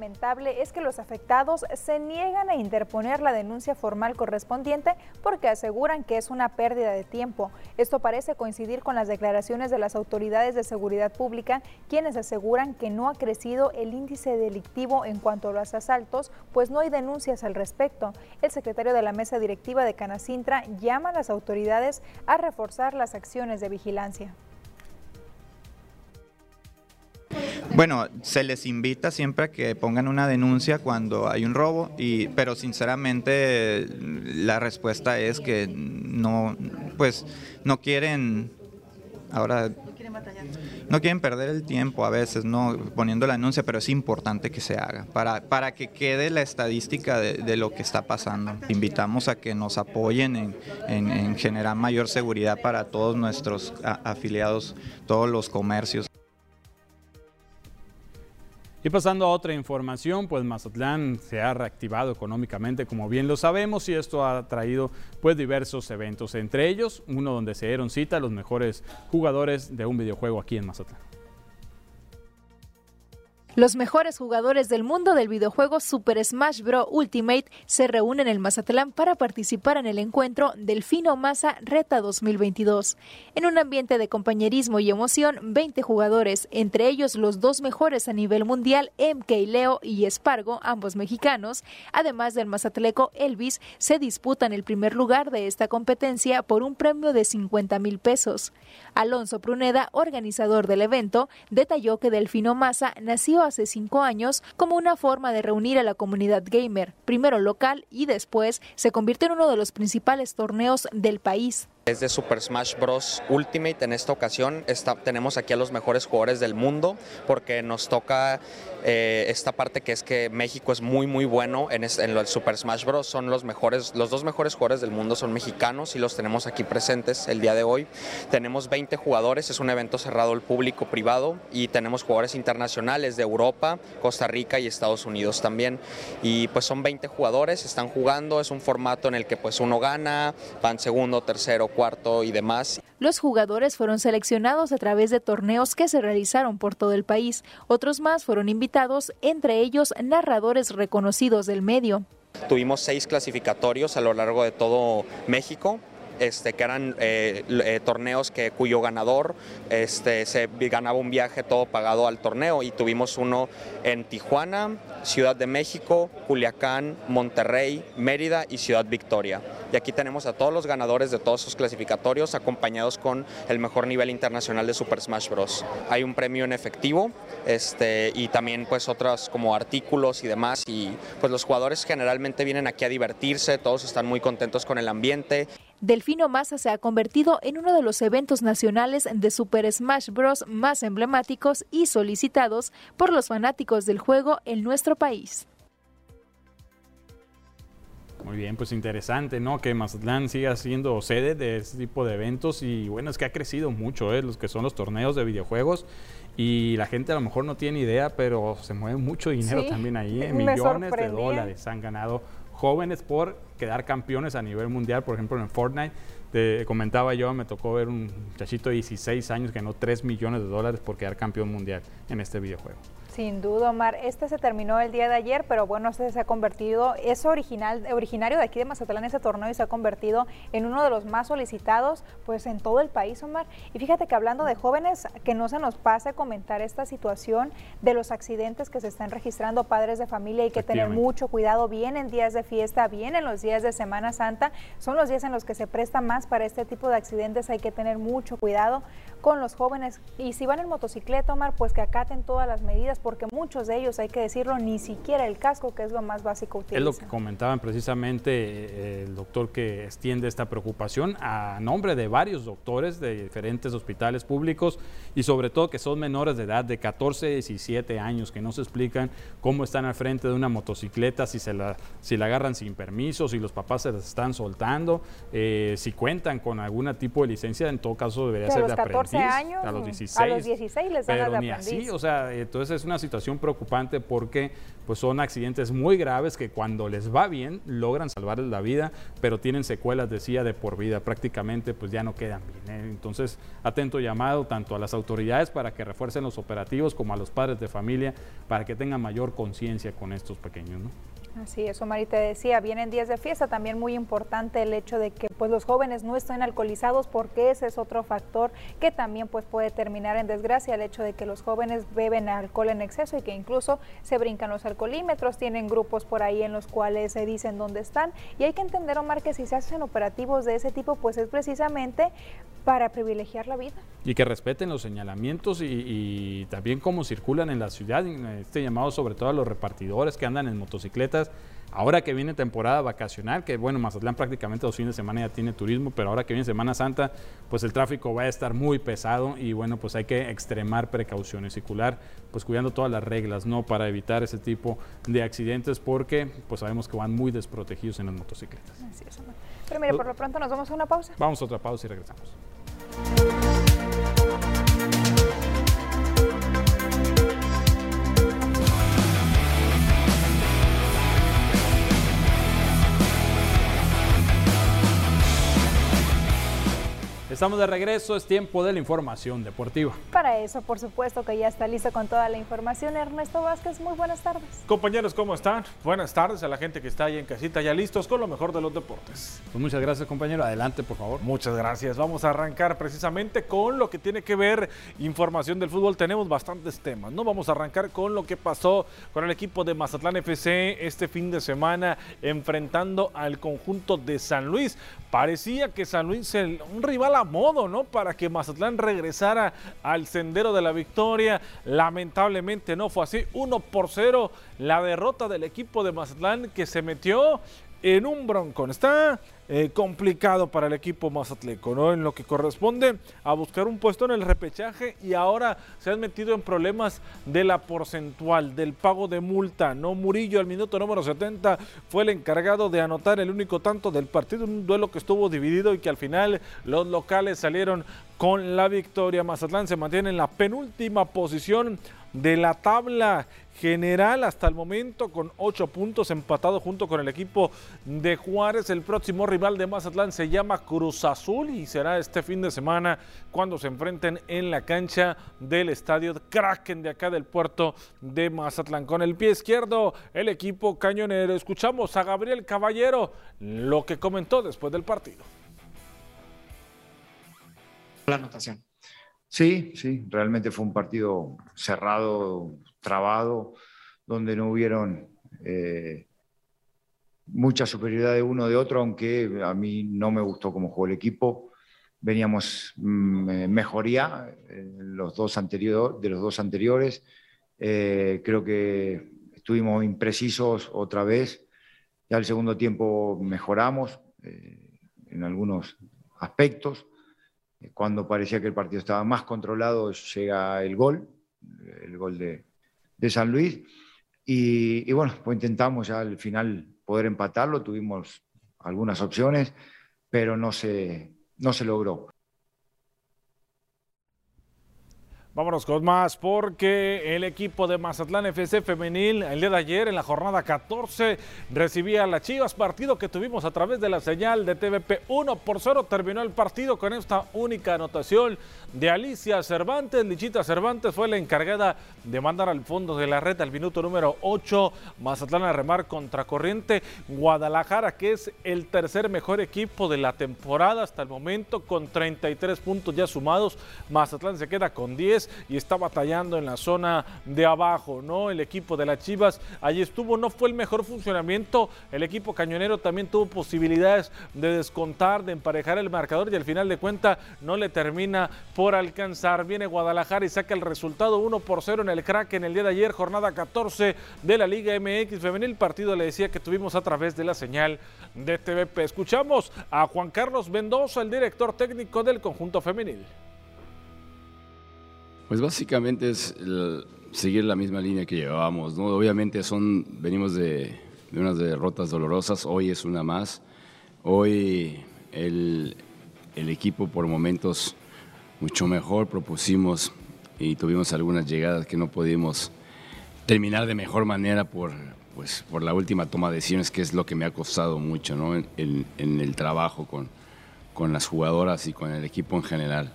Lamentable es que los afectados se niegan a interponer la denuncia formal correspondiente porque aseguran que es una pérdida de tiempo. Esto parece coincidir con las declaraciones de las autoridades de seguridad pública, quienes aseguran que no ha crecido el índice delictivo en cuanto a los asaltos, pues no hay denuncias al respecto. El secretario de la mesa directiva de Canacintra llama a las autoridades a reforzar las acciones de vigilancia. Bueno, se les invita siempre a que pongan una denuncia cuando hay un robo, y, pero sinceramente la respuesta es que no, pues no quieren, ahora no quieren perder el tiempo a veces, no poniendo la denuncia, pero es importante que se haga para, para que quede la estadística de, lo que está pasando. Invitamos a que nos apoyen en, en generar mayor seguridad para todos nuestros afiliados, todos los comercios. Y pasando a otra información, pues Mazatlán se ha reactivado económicamente, como bien lo sabemos, y esto ha traído pues diversos eventos, entre ellos uno donde se dieron cita a los mejores jugadores de un videojuego aquí en Mazatlán. Los mejores jugadores del mundo del videojuego Super Smash Bros. Ultimate se reúnen en Mazatlán para participar en el encuentro Delfino Masa Reta 2022. En un ambiente de compañerismo y emoción, 20 jugadores, entre ellos los dos mejores a nivel mundial, MK Leo y Espargo, ambos mexicanos, además del mazatleco Elvis, se disputan el primer lugar de esta competencia por un premio de 50 mil pesos. Alonso Pruneda, organizador del evento, detalló que Delfino Masa nació hace cinco años como una forma de reunir a la comunidad gamer, primero local y después se convirtió en uno de los principales torneos del país. Es de Super Smash Bros. Ultimate. En esta ocasión tenemos aquí a los mejores jugadores del mundo porque nos toca eh, esta parte que es que México es muy muy bueno en, en el Super Smash Bros. Son los mejores, los dos mejores jugadores del mundo son mexicanos y los tenemos aquí presentes el día de hoy. Tenemos 20 jugadores, es un evento cerrado al público privado y tenemos jugadores internacionales de Europa, Costa Rica y Estados Unidos también. Y pues son 20 jugadores, están jugando, es un formato en el que pues uno gana, van segundo, tercero, cuarto y demás. Los jugadores fueron seleccionados a través de torneos que se realizaron por todo el país. Otros más fueron invitados, entre ellos narradores reconocidos del medio. Tuvimos seis clasificatorios a lo largo de todo México este, que eran eh, eh, torneos que, cuyo ganador este, se ganaba un viaje todo pagado al torneo y tuvimos uno en Tijuana, Ciudad de México, Culiacán, Monterrey, Mérida y Ciudad Victoria. Y aquí tenemos a todos los ganadores de todos sus clasificatorios acompañados con el mejor nivel internacional de Super Smash Bros. Hay un premio en efectivo este, y también pues otros como artículos y demás y pues los jugadores generalmente vienen aquí a divertirse, todos están muy contentos con el ambiente. Delfino Massa se ha convertido en uno de los eventos nacionales de Super Smash Bros. más emblemáticos y solicitados por los fanáticos del juego en nuestro país. Muy bien, pues interesante, ¿no? Que Mazatlán siga siendo sede de este tipo de eventos y bueno, es que ha crecido mucho, ¿eh? Los que son los torneos de videojuegos y la gente a lo mejor no tiene idea, pero se mueve mucho dinero también ahí, ¿eh? millones de dólares han ganado jóvenes por quedar campeones a nivel mundial, por ejemplo en Fortnite. Te comentaba yo, me tocó ver un muchachito de 16 años que ganó 3 millones de dólares por quedar campeón mundial en este videojuego. Sin duda, Omar. Este se terminó el día de ayer, pero bueno, este se ha convertido, es original, originario de aquí de Mazatlán ese torneo y se ha convertido en uno de los más solicitados pues en todo el país, Omar. Y fíjate que hablando de jóvenes, que no se nos pase comentar esta situación de los accidentes que se están registrando padres de familia y que tener mucho cuidado. Vienen días de fiesta, vienen los días de Semana Santa, son los días en los que se presta más para este tipo de accidentes, hay que tener mucho cuidado con los jóvenes. Y si van en motocicleta, Omar, pues que acaten todas las medidas porque muchos de ellos, hay que decirlo, ni siquiera el casco, que es lo más básico, utilizan. Es lo que comentaban precisamente eh, el doctor que extiende esta preocupación a nombre de varios doctores de diferentes hospitales públicos y sobre todo que son menores de edad de 14, 17 años, que no se explican cómo están al frente de una motocicleta, si, se la, si la agarran sin permiso, si los papás se las están soltando, eh, si cuentan con algún tipo de licencia, en todo caso debería ser de aprendiz. años, a los 16, a los 16 les dan pero ni así, o sea, entonces es una situación preocupante porque pues son accidentes muy graves que cuando les va bien logran salvarles la vida, pero tienen secuelas, decía, de por vida, prácticamente pues ya no quedan bien. ¿eh? Entonces, atento llamado tanto a las autoridades para que refuercen los operativos como a los padres de familia para que tengan mayor conciencia con estos pequeños. Así es, Omar, y te decía, vienen días de fiesta, también muy importante el hecho de que pues los jóvenes no estén alcoholizados porque ese es otro factor que también pues puede terminar en desgracia, el hecho de que los jóvenes beben alcohol en exceso y que incluso se brincan los alcoholímetros, tienen grupos por ahí en los cuales se dicen dónde están y hay que entender, Omar, que si se hacen operativos de ese tipo pues es precisamente para privilegiar la vida. Y que respeten los señalamientos y, y también cómo circulan en la ciudad, este llamado sobre todo a los repartidores que andan en motocicletas Ahora que viene temporada vacacional, que bueno, Mazatlán prácticamente los fines de semana ya tiene turismo, pero ahora que viene Semana Santa, pues el tráfico va a estar muy pesado y bueno, pues hay que extremar precauciones, circular, pues cuidando todas las reglas, ¿no? Para evitar ese tipo de accidentes porque pues sabemos que van muy desprotegidos en las motocicletas. Así es, Pero mire, por lo pronto nos vamos a una pausa. Vamos a otra pausa y regresamos. Estamos de regreso, es tiempo de la información deportiva. Para eso, por supuesto que ya está listo con toda la información. Ernesto Vázquez, muy buenas tardes. Compañeros, ¿cómo están? Buenas tardes a la gente que está ahí en casita, ya listos con lo mejor de los deportes. Pues muchas gracias, compañero. Adelante, por favor. Muchas gracias. Vamos a arrancar precisamente con lo que tiene que ver información del fútbol. Tenemos bastantes temas, ¿no? Vamos a arrancar con lo que pasó con el equipo de Mazatlán FC este fin de semana enfrentando al conjunto de San Luis. Parecía que San Luis es un rival modo, ¿no? Para que Mazatlán regresara al sendero de la victoria. Lamentablemente no fue así. 1 por 0 la derrota del equipo de Mazatlán que se metió en un broncón. Está eh, complicado para el equipo mazatleco, ¿no? En lo que corresponde a buscar un puesto en el repechaje y ahora se han metido en problemas de la porcentual, del pago de multa, ¿no? Murillo al minuto número 70 fue el encargado de anotar el único tanto del partido, un duelo que estuvo dividido y que al final los locales salieron con la victoria. Mazatlán se mantiene en la penúltima posición de la tabla general hasta el momento con ocho puntos empatado junto con el equipo de Juárez. El próximo rival de Mazatlán se llama Cruz Azul y será este fin de semana cuando se enfrenten en la cancha del estadio Kraken de acá del puerto de Mazatlán. Con el pie izquierdo el equipo cañonero. Escuchamos a Gabriel Caballero lo que comentó después del partido. la anotación. Sí, sí, realmente fue un partido cerrado, trabado, donde no hubieron eh, mucha superioridad de uno de otro, aunque a mí no me gustó cómo jugó el equipo. Veníamos mm, eh, mejoría los dos de los dos anteriores. Eh, creo que estuvimos imprecisos otra vez. Ya el segundo tiempo mejoramos en algunos aspectos. Cuando parecía que el partido estaba más controlado, llega el gol, el gol de, San Luis. Y, bueno, pues intentamos ya al final poder empatarlo, tuvimos algunas opciones, pero no se, no se logró. Vámonos con más porque el equipo de Mazatlán FC femenil el día de ayer en la jornada 14 recibía a las Chivas, partido que tuvimos a través de la señal de TVP 1 por 0. Terminó el partido con esta única anotación de Alicia Cervantes. Lichita Cervantes fue la encargada de mandar al fondo de la red al minuto número 8. Mazatlán a remar contracorriente. Guadalajara, que es el tercer mejor equipo de la temporada hasta el momento, con 33 puntos ya sumados. Mazatlán se queda con 10 y está batallando en la zona de abajo, ¿no? El equipo de las Chivas allí estuvo, no fue el mejor funcionamiento. El equipo cañonero también tuvo posibilidades de descontar, de emparejar el marcador y al final de cuenta no le termina por alcanzar. Viene Guadalajara y saca el resultado 1 por 0 en el crack en el día de ayer, jornada 14 de la Liga MX Femenil. Partido le decía que tuvimos a través de la señal de TVP. Escuchamos a Juan Carlos Mendoza, el director técnico del conjunto femenil. Pues básicamente es seguir la misma línea que llevábamos, ¿no? Obviamente son, venimos de, unas derrotas dolorosas, hoy es una más. Hoy el, equipo por momentos mucho mejor, propusimos y tuvimos algunas llegadas que no pudimos terminar de mejor manera por, pues, por la última toma de decisiones, que es lo que me ha costado mucho ¿no? en, el trabajo con, con las jugadoras y con el equipo en general.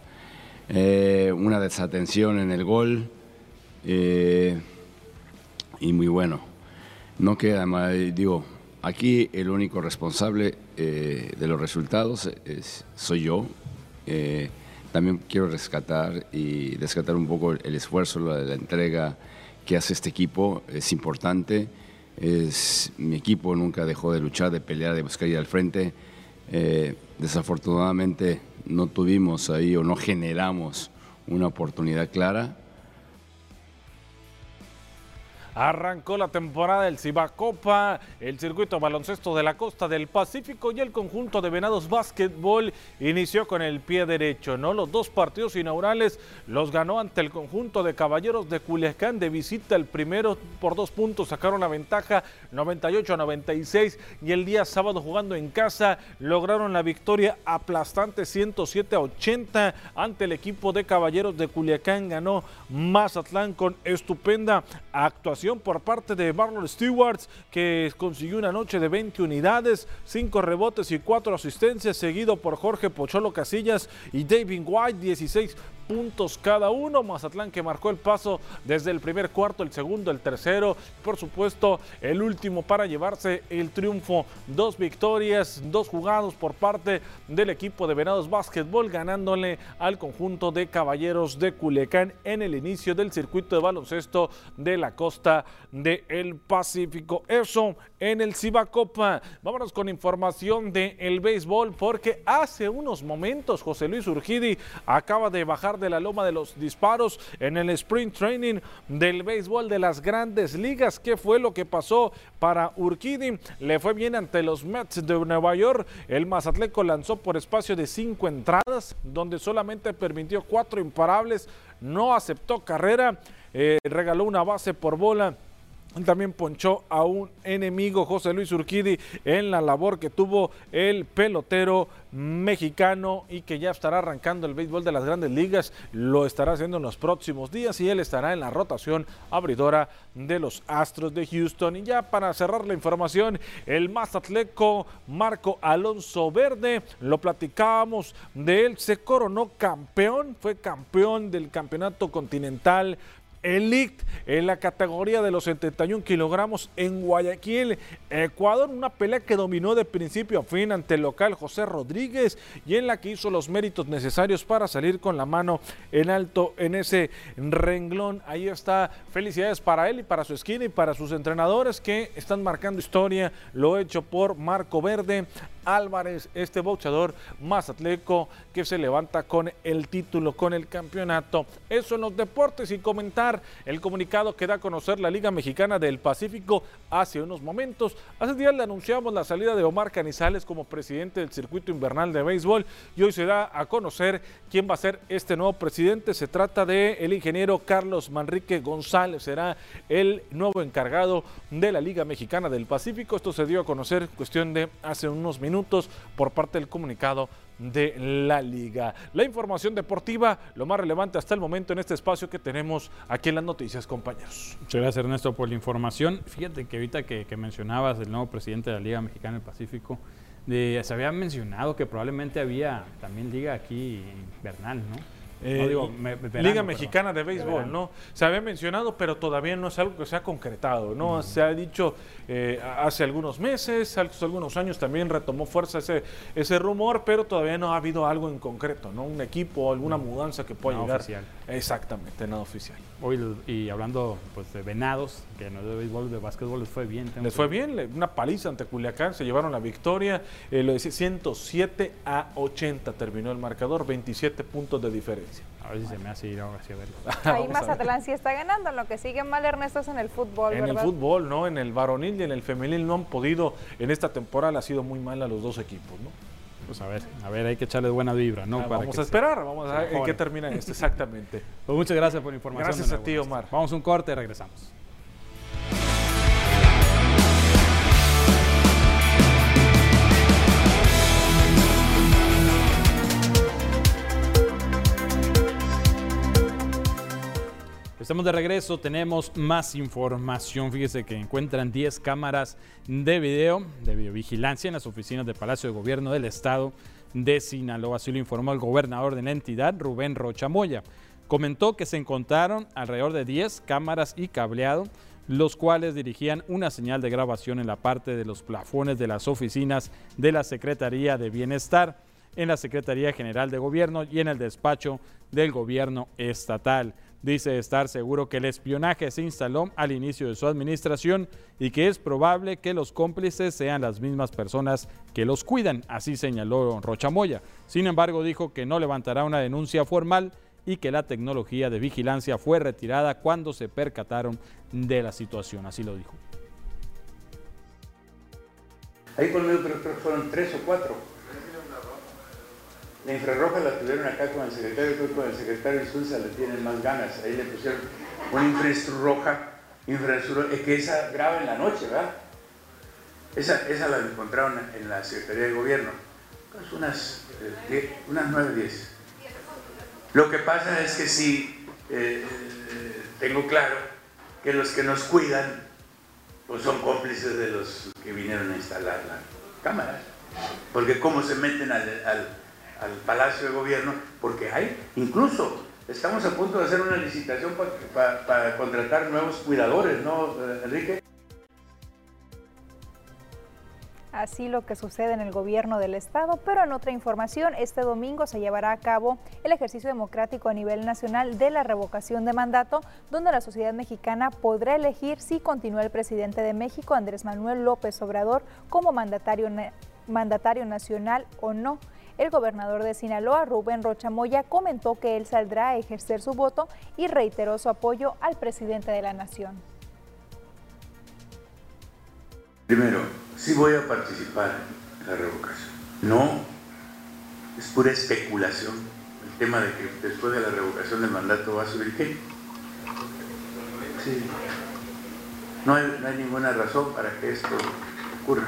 Eh, una desatención en el gol eh, y muy bueno. No queda más, digo, aquí el único responsable eh, de los resultados es, soy yo. también quiero rescatar y rescatar un poco el esfuerzo, la, la entrega que hace este equipo, es importante. Es, mi equipo nunca dejó de luchar, de pelear, de buscar ir al frente. desafortunadamente no tuvimos ahí o no generamos una oportunidad clara Arrancó la temporada del Cibacopa, el circuito baloncesto de la costa del Pacífico y el conjunto de Venados Básquetbol inició con el pie derecho, ¿no? Los dos partidos inaugurales los ganó ante el conjunto de Caballeros de Culiacán de visita. El primero por dos puntos sacaron la ventaja 98 a 96 y el día sábado jugando en casa lograron la victoria aplastante 107 a 80 ante el equipo de Caballeros de Culiacán. Ganó Mazatlán con estupenda actuación por parte de Marlon Stewarts, que consiguió una noche de 20 unidades, 5 rebotes y 4 asistencias, seguido por Jorge Pocholo Casillas y David White, 16 puntos cada uno. Mazatlán que marcó el paso desde el primer cuarto, el segundo, el tercero, por supuesto el último para llevarse el triunfo. Dos victorias, dos jugados por parte del equipo de Venados Básquetbol, ganándole al conjunto de Caballeros de Culiacán en el inicio del circuito de baloncesto de la costa del Pacífico. Eso en el Cibacopa. Vámonos con información del el béisbol porque hace unos momentos José Luis Urgidi acaba de bajar de la loma de los disparos en el sprint training del béisbol de las grandes ligas. ¿Qué fue lo que pasó para Urquidi? Le fue bien ante los Mets de Nueva York. El Mazatleco lanzó por espacio de cinco entradas, donde solamente permitió cuatro imparables, no aceptó carrera, eh, regaló una base por bola también ponchó a un enemigo, José Luis Urquidi, en la labor que tuvo el pelotero mexicano y que ya estará arrancando el béisbol de las grandes ligas. Lo estará haciendo en los próximos días y él estará en la rotación abridora de los Astros de Houston. Y ya para cerrar la información, el más atleco Marco Alonso Verde, lo platicábamos de él, se coronó campeón, fue campeón del campeonato continental Elite en la categoría de los 71 kilogramos en Guayaquil, Ecuador. Una pelea que dominó de principio a fin ante el local José Rodríguez y en la que hizo los méritos necesarios para salir con la mano en alto en ese renglón. Ahí está. Felicidades para él y para su esquina y para sus entrenadores que están marcando historia. Lo hecho por Marco Verde. Álvarez, este boxeador más atleco que se levanta con el título, con el campeonato. Eso en los deportes y comentar el comunicado que da a conocer la Liga Mexicana del Pacífico hace unos momentos. Hace días le anunciamos la salida de Omar Canizales como presidente del circuito invernal de béisbol y hoy se da a conocer quién va a ser este nuevo presidente. Se trata de el ingeniero Carlos Manrique González, será el nuevo encargado de la Liga Mexicana del Pacífico. Esto se dio a conocer cuestión de hace unos minutos por parte del comunicado de la liga. La información deportiva, lo más relevante hasta el momento en este espacio que tenemos aquí en las noticias, compañeros. Muchas gracias Ernesto por la información. Fíjate que ahorita que, mencionabas el nuevo presidente de la Liga Mexicana del Pacífico, de, se había mencionado que probablemente había también liga aquí invernal, ¿no? Eh, Liga Mexicana de Béisbol, ¿no? Se había mencionado, pero todavía no es algo que se ha concretado, ¿no? Se ha dicho eh, hace algunos meses, hace algunos años también retomó fuerza ese, ese rumor, pero todavía no ha habido algo en concreto, ¿no? Un equipo, alguna mudanza que pueda llegar. Oficial. Exactamente, nada oficial. Hoy, y hablando pues, de Venados, que no de béisbol, de básquetbol, les fue bien. Les fue bien, una paliza ante Culiacán, se llevaron la victoria, eh, lo decía, 107 a 80 terminó el marcador, 27 puntos de diferencia. A ver si se me hace ir ahora hacia verlo. Ahí Mazatlán sí está ganando, lo que sigue mal Ernesto es en el fútbol, En el fútbol, ¿no? En el varonil y en el femenil no han podido, en esta temporada ha sido muy mal a los dos equipos, ¿no? Pues a ver, a ver, hay que echarle buena vibra, ¿no? Ah, vamos a esperar, vamos a ver en qué termina esto, exactamente. Pues muchas gracias por la información. Gracias a ti, Omar. Vamos a un corte y regresamos. Estamos de regreso, tenemos más información. Fíjese que encuentran 10 cámaras de video, de videovigilancia en las oficinas del Palacio de Gobierno del Estado de Sinaloa. Así lo informó el gobernador de la entidad, Rubén Rocha Moya. Comentó que se encontraron alrededor de 10 cámaras y cableado, los cuales dirigían una señal de grabación en la parte de los plafones de las oficinas de la Secretaría de Bienestar, en la Secretaría General de Gobierno y en el despacho del Gobierno Estatal. Dice estar seguro que el espionaje se instaló al inicio de su administración y que es probable que los cómplices sean las mismas personas que los cuidan, así señaló Rochamoya. Sin embargo, dijo que no levantará una denuncia formal y que la tecnología de vigilancia fue retirada cuando se percataron de la situación, así lo dijo. Ahí creo que fueron tres o cuatro la infrarroja la tuvieron acá con el secretario, con el secretario Insulza le tienen más ganas. Ahí le pusieron una infrarroja, infrarroja que esa graba en la noche, ¿verdad? Esa, esa la encontraron en la Secretaría de Gobierno. Pues unas, eh, unas 9, 10. Lo que pasa es que sí, eh, tengo claro que los que nos cuidan pues son cómplices de los que vinieron a instalar la cámara. Porque cómo se meten al Palacio de Gobierno, porque hay, incluso estamos a punto de hacer una licitación para, contratar nuevos cuidadores, ¿no, Enrique? Así lo que sucede en el gobierno del estado, pero en otra información, este domingo se llevará a cabo el ejercicio democrático a nivel nacional de la revocación de mandato, donde la sociedad mexicana podrá elegir si continúa el presidente de México, Andrés Manuel López Obrador, como mandatario, mandatario nacional o no. El gobernador de Sinaloa, Rubén Rochamoya, comentó que él saldrá a ejercer su voto y reiteró su apoyo al presidente de la nación. Primero, sí voy a participar en la revocación. No, es pura especulación el tema de que después de la revocación del mandato va a subir qué. Sí. No hay, no hay ninguna razón para que esto ocurra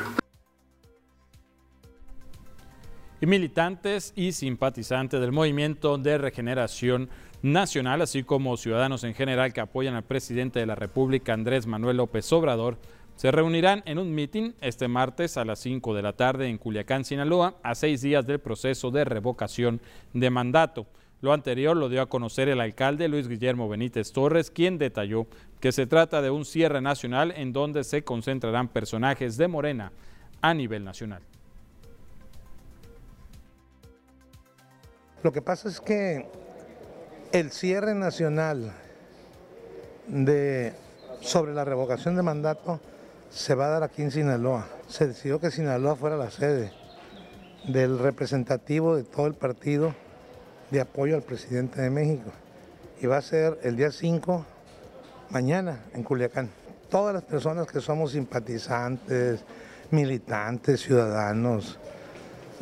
y militantes y simpatizantes del Movimiento de Regeneración Nacional, así como ciudadanos en general que apoyan al presidente de la República, Andrés Manuel López Obrador, se reunirán en un mitin este martes a las 5 de la tarde en Culiacán, Sinaloa, a seis días del proceso de revocación de mandato. Lo anterior lo dio a conocer el alcalde Luis Guillermo Benítez Torres, quien detalló que se trata de un cierre nacional en donde se concentrarán personajes de Morena a nivel nacional. Lo que pasa es que el cierre nacional de, sobre la revocación de mandato se va a dar aquí en Sinaloa. Se decidió que Sinaloa fuera la sede del representativo de todo el partido de apoyo al presidente de México. Y va a ser el día 5, mañana, en Culiacán. Todas las personas que somos simpatizantes, militantes, ciudadanos,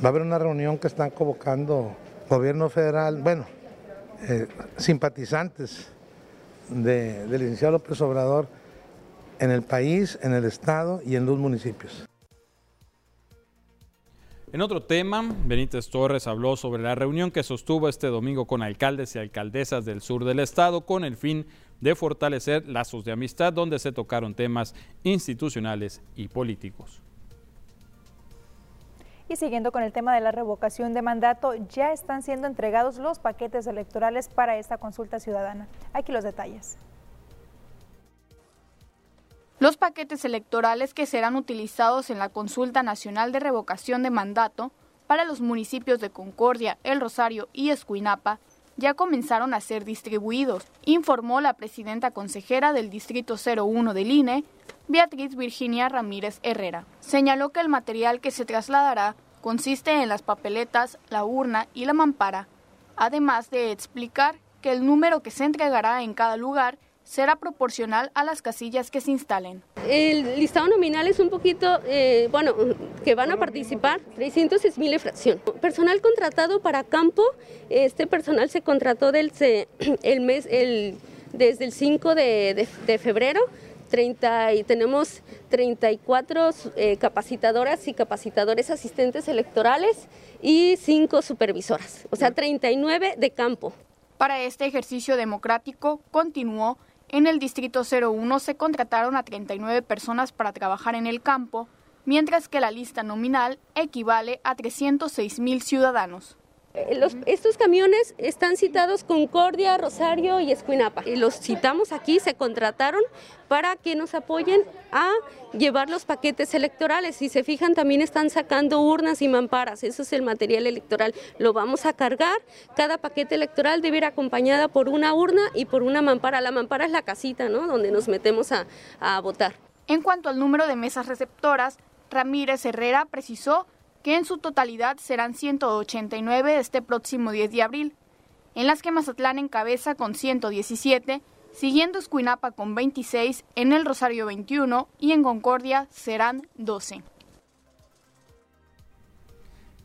va a haber una reunión que están convocando gobierno federal, bueno, eh, simpatizantes de, del licenciado López Obrador en el país, en el estado y en los municipios. En otro tema, Benítez Torres habló sobre la reunión que sostuvo este domingo con alcaldes y alcaldesas del sur del estado con el fin de fortalecer lazos de amistad donde se tocaron temas institucionales y políticos. Y siguiendo con el tema de la revocación de mandato, ya están siendo entregados los paquetes electorales para esta consulta ciudadana. Aquí los detalles. Los paquetes electorales que serán utilizados en la consulta nacional de revocación de mandato para los municipios de Concordia, El Rosario y Escuinapa ya comenzaron a ser distribuidos, informó la presidenta consejera del Distrito 01 del INE, Beatriz Virginia Ramírez Herrera. Señaló que el material que se trasladará consiste en las papeletas, la urna y la mampara, además de explicar que el número que se entregará en cada lugar será proporcional a las casillas que se instalen. El listado nominal es un poquito, eh, bueno, que van a participar 306 mil fracción. Personal contratado para campo, este personal se contrató del, el mes, el, desde el 5 de, febrero 30 y tenemos 34 eh, capacitadoras y capacitadores asistentes electorales y 5 supervisoras, o sea, 39 de campo. Para este ejercicio democrático continuó en el Distrito 01 se contrataron a 39 personas para trabajar en el campo, mientras que la lista nominal equivale a 306 mil ciudadanos. Eh, estos camiones están citados Concordia, Rosario y Escuinapa. Y los citamos aquí, se contrataron para que nos apoyen a llevar los paquetes electorales. Si se fijan, también están sacando urnas y mamparas. Eso es el material electoral. Lo vamos a cargar. Cada paquete electoral debe ir acompañada por una urna y por una mampara. La mampara es la casita, ¿no? Donde nos metemos a, a votar. En cuanto al número de mesas receptoras, Ramírez Herrera precisó que en su totalidad serán 189 este próximo 10 de abril, en las que Mazatlán encabeza con 117, siguiendo Escuinapa con 26, en el Rosario 21 y en Concordia serán 12.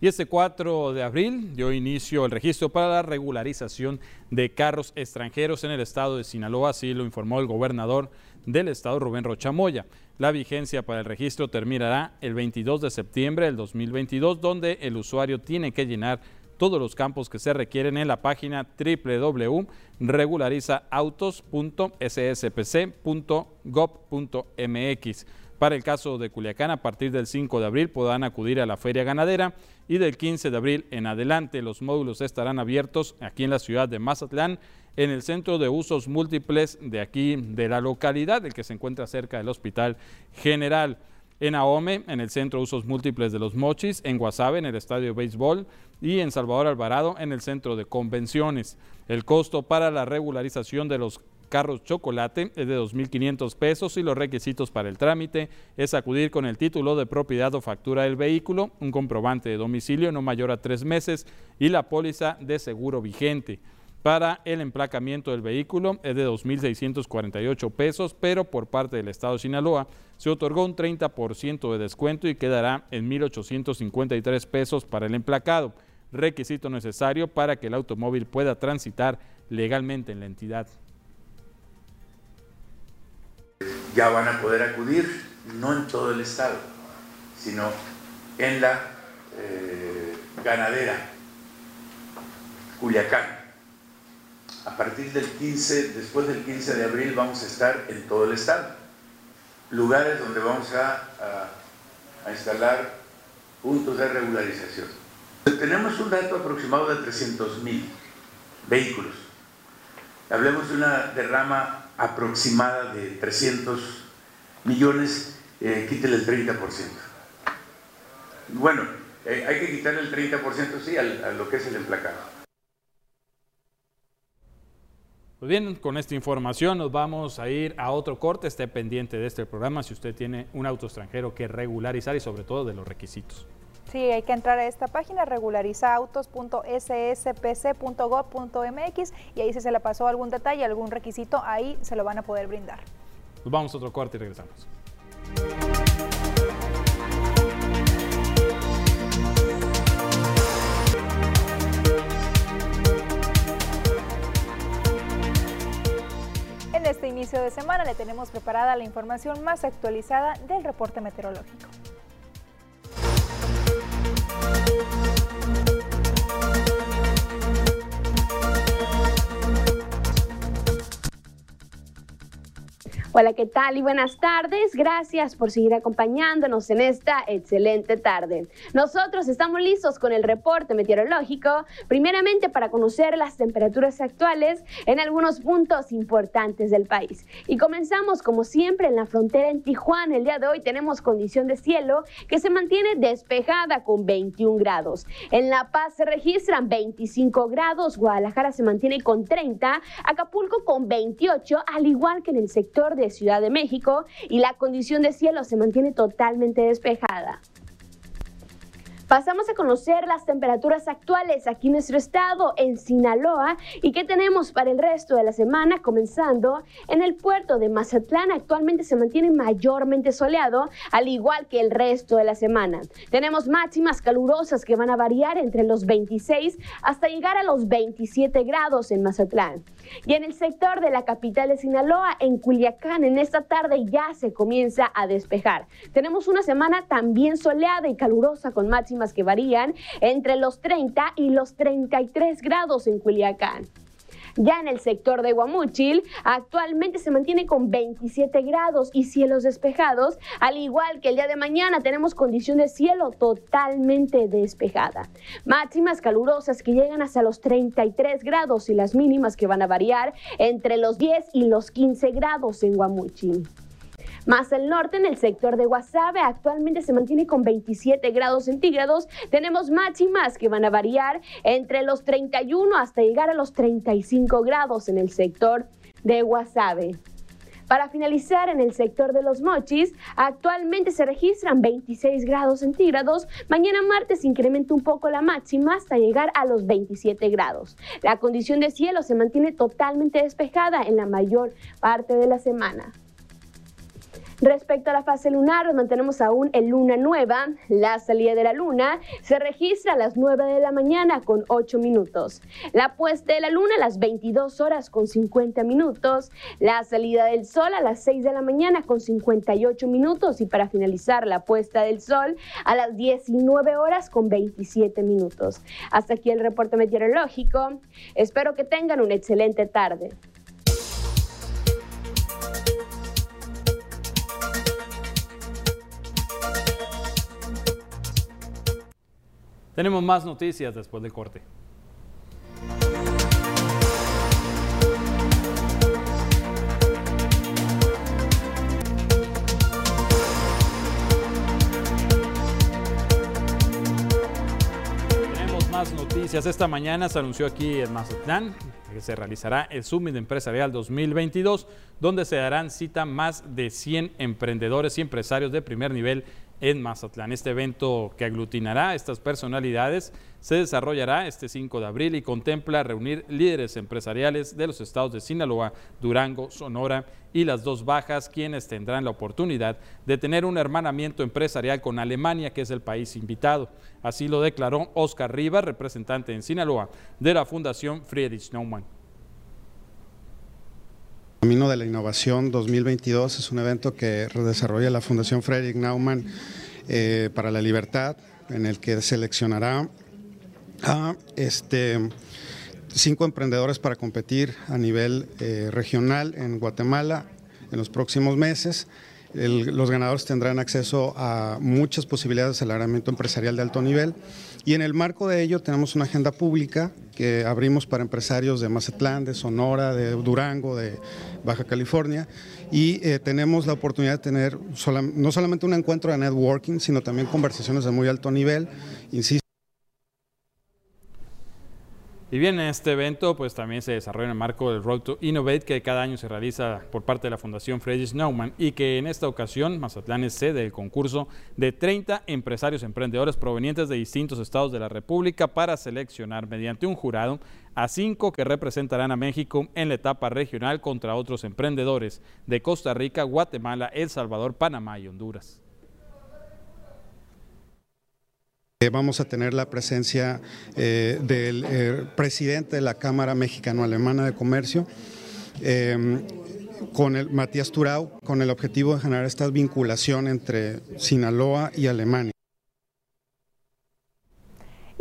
Y este 4 de abril dio inicio el registro para la regularización de carros extranjeros en el estado de Sinaloa, así lo informó el gobernador del estado Rubén Rochamoya. La vigencia para el registro terminará el 22 de septiembre del 2022, donde el usuario tiene que llenar todos los campos que se requieren en la página www.regularizautos.sspc.gov.mx. Para el caso de Culiacán, a partir del 5 de abril podrán acudir a la feria ganadera y del 15 de abril en adelante los módulos estarán abiertos aquí en la ciudad de Mazatlán en el centro de usos múltiples de aquí, de la localidad, el que se encuentra cerca del Hospital General. En Ahome, en el Centro de Usos Múltiples de los Mochis, en Guasave, en el Estadio de Béisbol y en Salvador Alvarado, en el Centro de Convenciones. El costo para la regularización de los carros chocolate es de 2.500 pesos y los requisitos para el trámite es acudir con el título de propiedad o factura del vehículo, un comprobante de domicilio no mayor a tres meses y la póliza de seguro vigente. Para el emplacamiento del vehículo es de 2.648 pesos, pero por parte del Estado de Sinaloa se otorgó un 30% de descuento y quedará en 1.853 pesos para el emplacado, requisito necesario para que el automóvil pueda transitar legalmente en la entidad. Ya van a poder acudir, no en todo el Estado, sino en la eh, ganadera Culiacán a partir del 15, después del 15 de abril vamos a estar en todo el estado. Lugares donde vamos a, a, instalar puntos de regularización. Tenemos un dato aproximado de 300 mil vehículos. Hablemos de una derrama aproximada de 300 millones, eh, el 30%. Bueno, eh, hay que quitarle el 30%, sí, a lo que es el emplacado. Pues bien, con esta información nos vamos a ir a otro corte. Esté pendiente de este programa si usted tiene un auto extranjero que regularizar y sobre todo de los requisitos. Sí, hay que entrar a esta página regularizautos.sspc.gov.mx y ahí si se le pasó algún detalle, algún requisito, ahí se lo van a poder brindar. Nos vamos a otro corte y regresamos. Este inicio de semana le tenemos preparada la información más actualizada del reporte meteorológico. Hola, ¿qué tal? Y buenas tardes. Gracias por seguir acompañándonos en esta excelente tarde. Nosotros estamos listos con el reporte meteorológico, primeramente para conocer las temperaturas actuales en algunos puntos importantes del país. Y comenzamos como siempre en la frontera en Tijuana. El día de hoy tenemos condición de cielo que se mantiene despejada con 21 grados. En La Paz se registran 25 grados, Guadalajara se mantiene con 30, Acapulco con 28, al igual que en el sector de de Ciudad de México y la condición de cielo se mantiene totalmente despejada. Pasamos a conocer las temperaturas actuales aquí en nuestro estado, en Sinaloa, y qué tenemos para el resto de la semana, comenzando en el puerto de Mazatlán. Actualmente se mantiene mayormente soleado, al igual que el resto de la semana. Tenemos máximas calurosas que van a variar entre los 26 hasta llegar a los 27 grados en Mazatlán. Y en el sector de la capital de Sinaloa, en Culiacán, en esta tarde ya se comienza a despejar. Tenemos una semana también soleada y calurosa con máximas que varían entre los 30 y los 33 grados en Culiacán. Ya en el sector de Guamúchil, actualmente se mantiene con 27 grados y cielos despejados, al igual que el día de mañana tenemos condición de cielo totalmente despejada. Máximas calurosas que llegan hasta los 33 grados y las mínimas que van a variar entre los 10 y los 15 grados en Guamúchil. Más al norte, en el sector de Guasave, actualmente se mantiene con 27 grados centígrados. Tenemos máximas que van a variar entre los 31 hasta llegar a los 35 grados en el sector de Guasave. Para finalizar, en el sector de los mochis, actualmente se registran 26 grados centígrados. Mañana martes incrementa un poco la máxima hasta llegar a los 27 grados. La condición de cielo se mantiene totalmente despejada en la mayor parte de la semana. Respecto a la fase lunar, mantenemos aún en luna nueva. La salida de la luna se registra a las 9 de la mañana con 8 minutos. La puesta de la luna a las 22 horas con 50 minutos. La salida del sol a las 6 de la mañana con 58 minutos. Y para finalizar, la puesta del sol a las 19 horas con 27 minutos. Hasta aquí el reporte meteorológico. Espero que tengan una excelente tarde. Tenemos más noticias después del corte. Tenemos más noticias. Esta mañana se anunció aquí en Mazatlán que se realizará el Summit Empresarial 2022, donde se darán cita más de 100 emprendedores y empresarios de primer nivel en Mazatlán. Este evento que aglutinará a estas personalidades se desarrollará este 5 de abril y contempla reunir líderes empresariales de los estados de Sinaloa, Durango, Sonora y las dos bajas, quienes tendrán la oportunidad de tener un hermanamiento empresarial con Alemania, que es el país invitado. Así lo declaró Oscar Rivas, representante en Sinaloa de la Fundación Friedrich Naumann. Camino de la Innovación 2022 es un evento que desarrolla la Fundación Friedrich Naumann eh, para la Libertad, en el que seleccionará a este, cinco emprendedores para competir a nivel eh, regional en Guatemala en los próximos meses. los ganadores tendrán acceso a muchas posibilidades de aceleramiento empresarial de alto nivel. Y en el marco de ello tenemos una agenda pública que abrimos para empresarios de Mazatlán, de Sonora, de Durango, de Baja California. Y eh, tenemos la oportunidad de tener no solamente un encuentro de networking, sino también conversaciones de muy alto nivel. Insisto, y bien, este evento pues también se desarrolla en el marco del Road to Innovate que cada año se realiza por parte de la Fundación Friedrich Naumann y que en esta ocasión Mazatlán es sede del concurso de 30 empresarios emprendedores provenientes de distintos estados de la República para seleccionar mediante un jurado a cinco que representarán a México en la etapa regional contra otros emprendedores de Costa Rica, Guatemala, El Salvador, Panamá y Honduras. Vamos a tener la presencia eh, del eh, presidente de la Cámara Mexicano-Alemana de Comercio, con el Matías Turau, con el objetivo de generar esta vinculación entre Sinaloa y Alemania.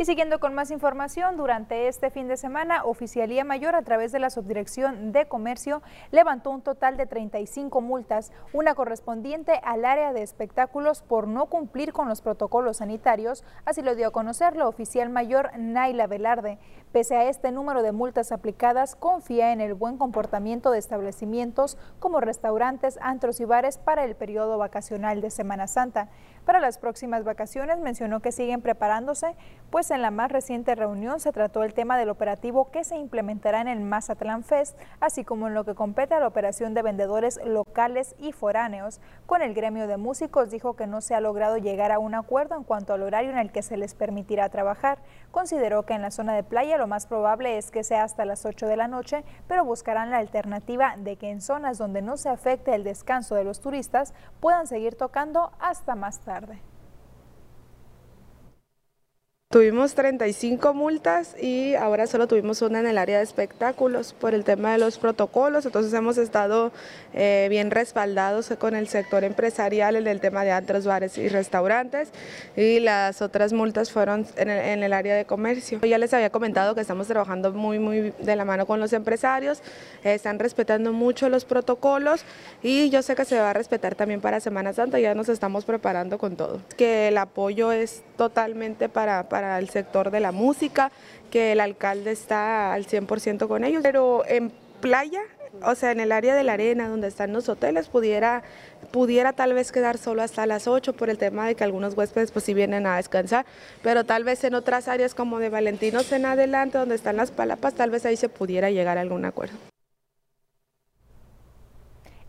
Y siguiendo con más información, durante este fin de semana, Oficialía Mayor a través de la Subdirección de Comercio levantó un total de 35 multas, una correspondiente al área de espectáculos por no cumplir con los protocolos sanitarios, así lo dio a conocer la oficial mayor Naila Velarde. Pese a este número de multas aplicadas, confía en el buen comportamiento de establecimientos como restaurantes, antros y bares para el periodo vacacional de Semana Santa. Para las próximas vacaciones mencionó que siguen preparándose, pues en la más reciente reunión se trató el tema del operativo que se implementará en el Mazatlán Fest, así como en lo que compete a la operación de vendedores locales y foráneos. Con el gremio de músicos dijo que no se ha logrado llegar a un acuerdo en cuanto al horario en el que se les permitirá trabajar. Consideró que en la zona de playa lo más probable es que sea hasta las 8 de la noche, pero buscarán la alternativa de que en zonas donde no se afecte el descanso de los turistas puedan seguir tocando hasta más tarde. Tuvimos 35 multas y ahora solo tuvimos una en el área de espectáculos por el tema de los protocolos, entonces hemos estado eh, bien respaldados con el sector empresarial en el tema de antros, bares y restaurantes y las otras multas fueron en el, área de comercio. Ya les había comentado que estamos trabajando muy muy de la mano con los empresarios, están respetando mucho los protocolos y yo sé que se va a respetar también para Semana Santa, ya nos estamos preparando con todo. Que el apoyo es totalmente para para el sector de la música, que el alcalde está al 100% con ellos, pero en playa, o sea, en el área de la arena donde están los hoteles, pudiera, pudiera tal vez quedar solo hasta las 8 por el tema de que algunos huéspedes pues sí vienen a descansar, pero tal vez en otras áreas como de Valentinos en adelante, donde están las palapas, tal vez ahí se pudiera llegar a algún acuerdo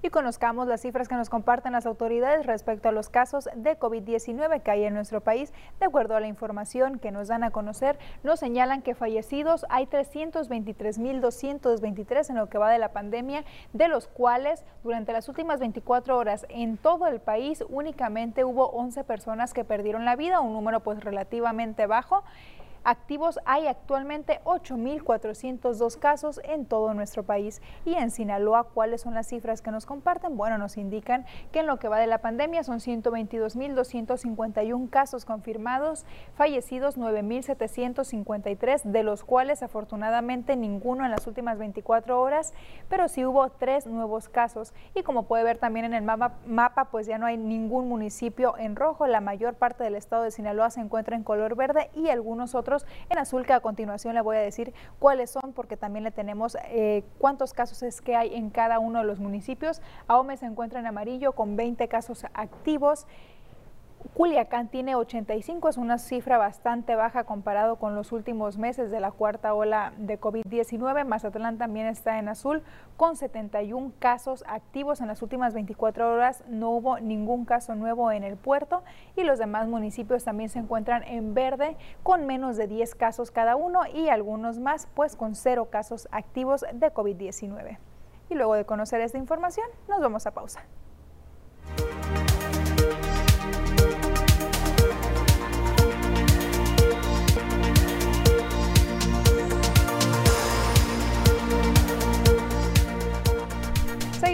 y conozcamos las cifras que nos comparten las autoridades respecto a los casos de COVID-19 que hay en nuestro país. De acuerdo a la información que nos dan a conocer, nos señalan que fallecidos hay 323.223 en lo que va de la pandemia, de los cuales durante las últimas 24 horas en todo el país únicamente hubo 11 personas que perdieron la vida, un número pues relativamente bajo. Activos hay actualmente 8.402 casos en todo nuestro país. Y en Sinaloa, ¿cuáles son las cifras que nos comparten? Bueno, nos indican que en lo que va de la pandemia son 122.251 casos confirmados, fallecidos 9.753, de los cuales afortunadamente ninguno en las últimas 24 horas, pero sí hubo tres nuevos casos. Y como puede ver también en el mapa, mapa, pues ya no hay ningún municipio en rojo. La mayor parte del estado de Sinaloa se encuentra en color verde y algunos otros en azul, que a continuación le voy a decir cuáles son, porque también le tenemos eh, cuántos casos es que hay en cada uno de los municipios. Ahome se encuentra en amarillo con 20 casos activos. Culiacán tiene 85, es una cifra bastante baja comparado con los últimos meses de la cuarta ola de COVID-19. Mazatlán también está en azul con 71 casos activos en las últimas 24 horas. No hubo ningún caso nuevo en el puerto y los demás municipios también se encuentran en verde con menos de 10 casos cada uno y algunos más pues con cero casos activos de COVID-19. Y luego de conocer esta información, nos vamos a pausa.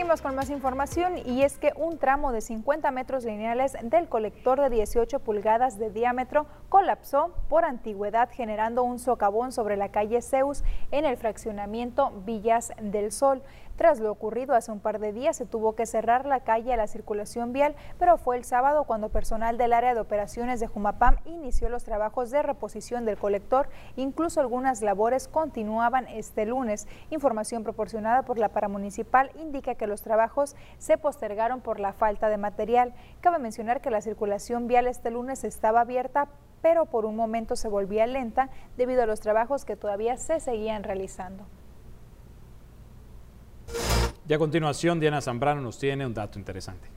Con más información y es que un tramo de 50 metros lineales del colector de 18 pulgadas de diámetro colapsó por antigüedad generando un socavón sobre la calle Zeus en el fraccionamiento Villas del Sol. Tras lo ocurrido hace un par de días, se tuvo que cerrar la calle a la circulación vial, pero fue el sábado cuando personal del área de operaciones de Jumapam inició los trabajos de reposición del colector. Incluso algunas labores continuaban este lunes. Información proporcionada por la paramunicipal indica que los trabajos se postergaron por la falta de material. Cabe mencionar que la circulación vial este lunes estaba abierta, pero por un momento se volvía lenta debido a los trabajos que todavía se seguían realizando. Y a continuación, Diana Zambrano nos tiene un dato interesante.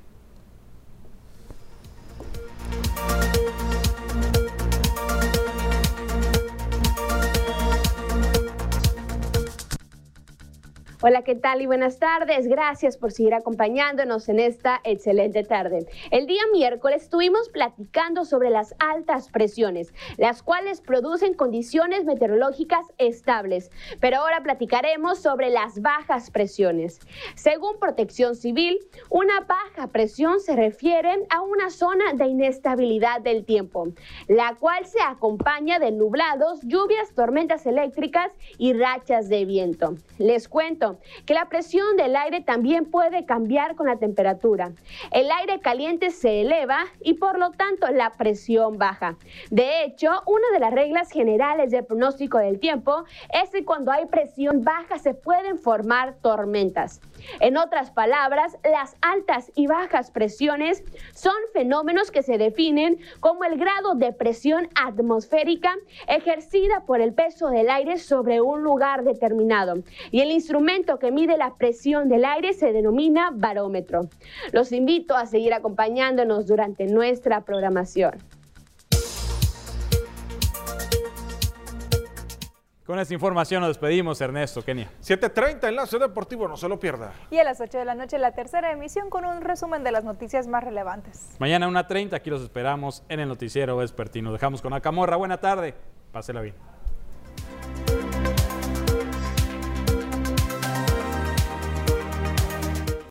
Hola, ¿qué tal y buenas tardes? Gracias por seguir acompañándonos en esta excelente tarde. El día miércoles estuvimos platicando sobre las altas presiones, las cuales producen condiciones meteorológicas estables, pero ahora platicaremos sobre las bajas presiones. Según Protección Civil, una baja presión se refiere a una zona de inestabilidad del tiempo, la cual se acompaña de nublados, lluvias, tormentas eléctricas y rachas de viento. Les cuento que la presión del aire también puede cambiar con la temperatura. El aire caliente se eleva y por lo tanto la presión baja. De hecho, una de las reglas generales del pronóstico del tiempo es que cuando hay presión baja se pueden formar tormentas. En otras palabras, las altas y bajas presiones son fenómenos que se definen como el grado de presión atmosférica ejercida por el peso del aire sobre un lugar determinado. Y el instrumento que mide la presión del aire se denomina barómetro. Los invito a seguir acompañándonos durante nuestra programación. Con esta información nos despedimos, Ernesto, Kenia. 7.30, Enlace Deportivo, no se lo pierda. Y a las 8 de la noche la tercera emisión con un resumen de las noticias más relevantes. Mañana 1.30, aquí los esperamos en el noticiero vespertino. Dejamos con Acamorra. Buena tarde, pásela bien.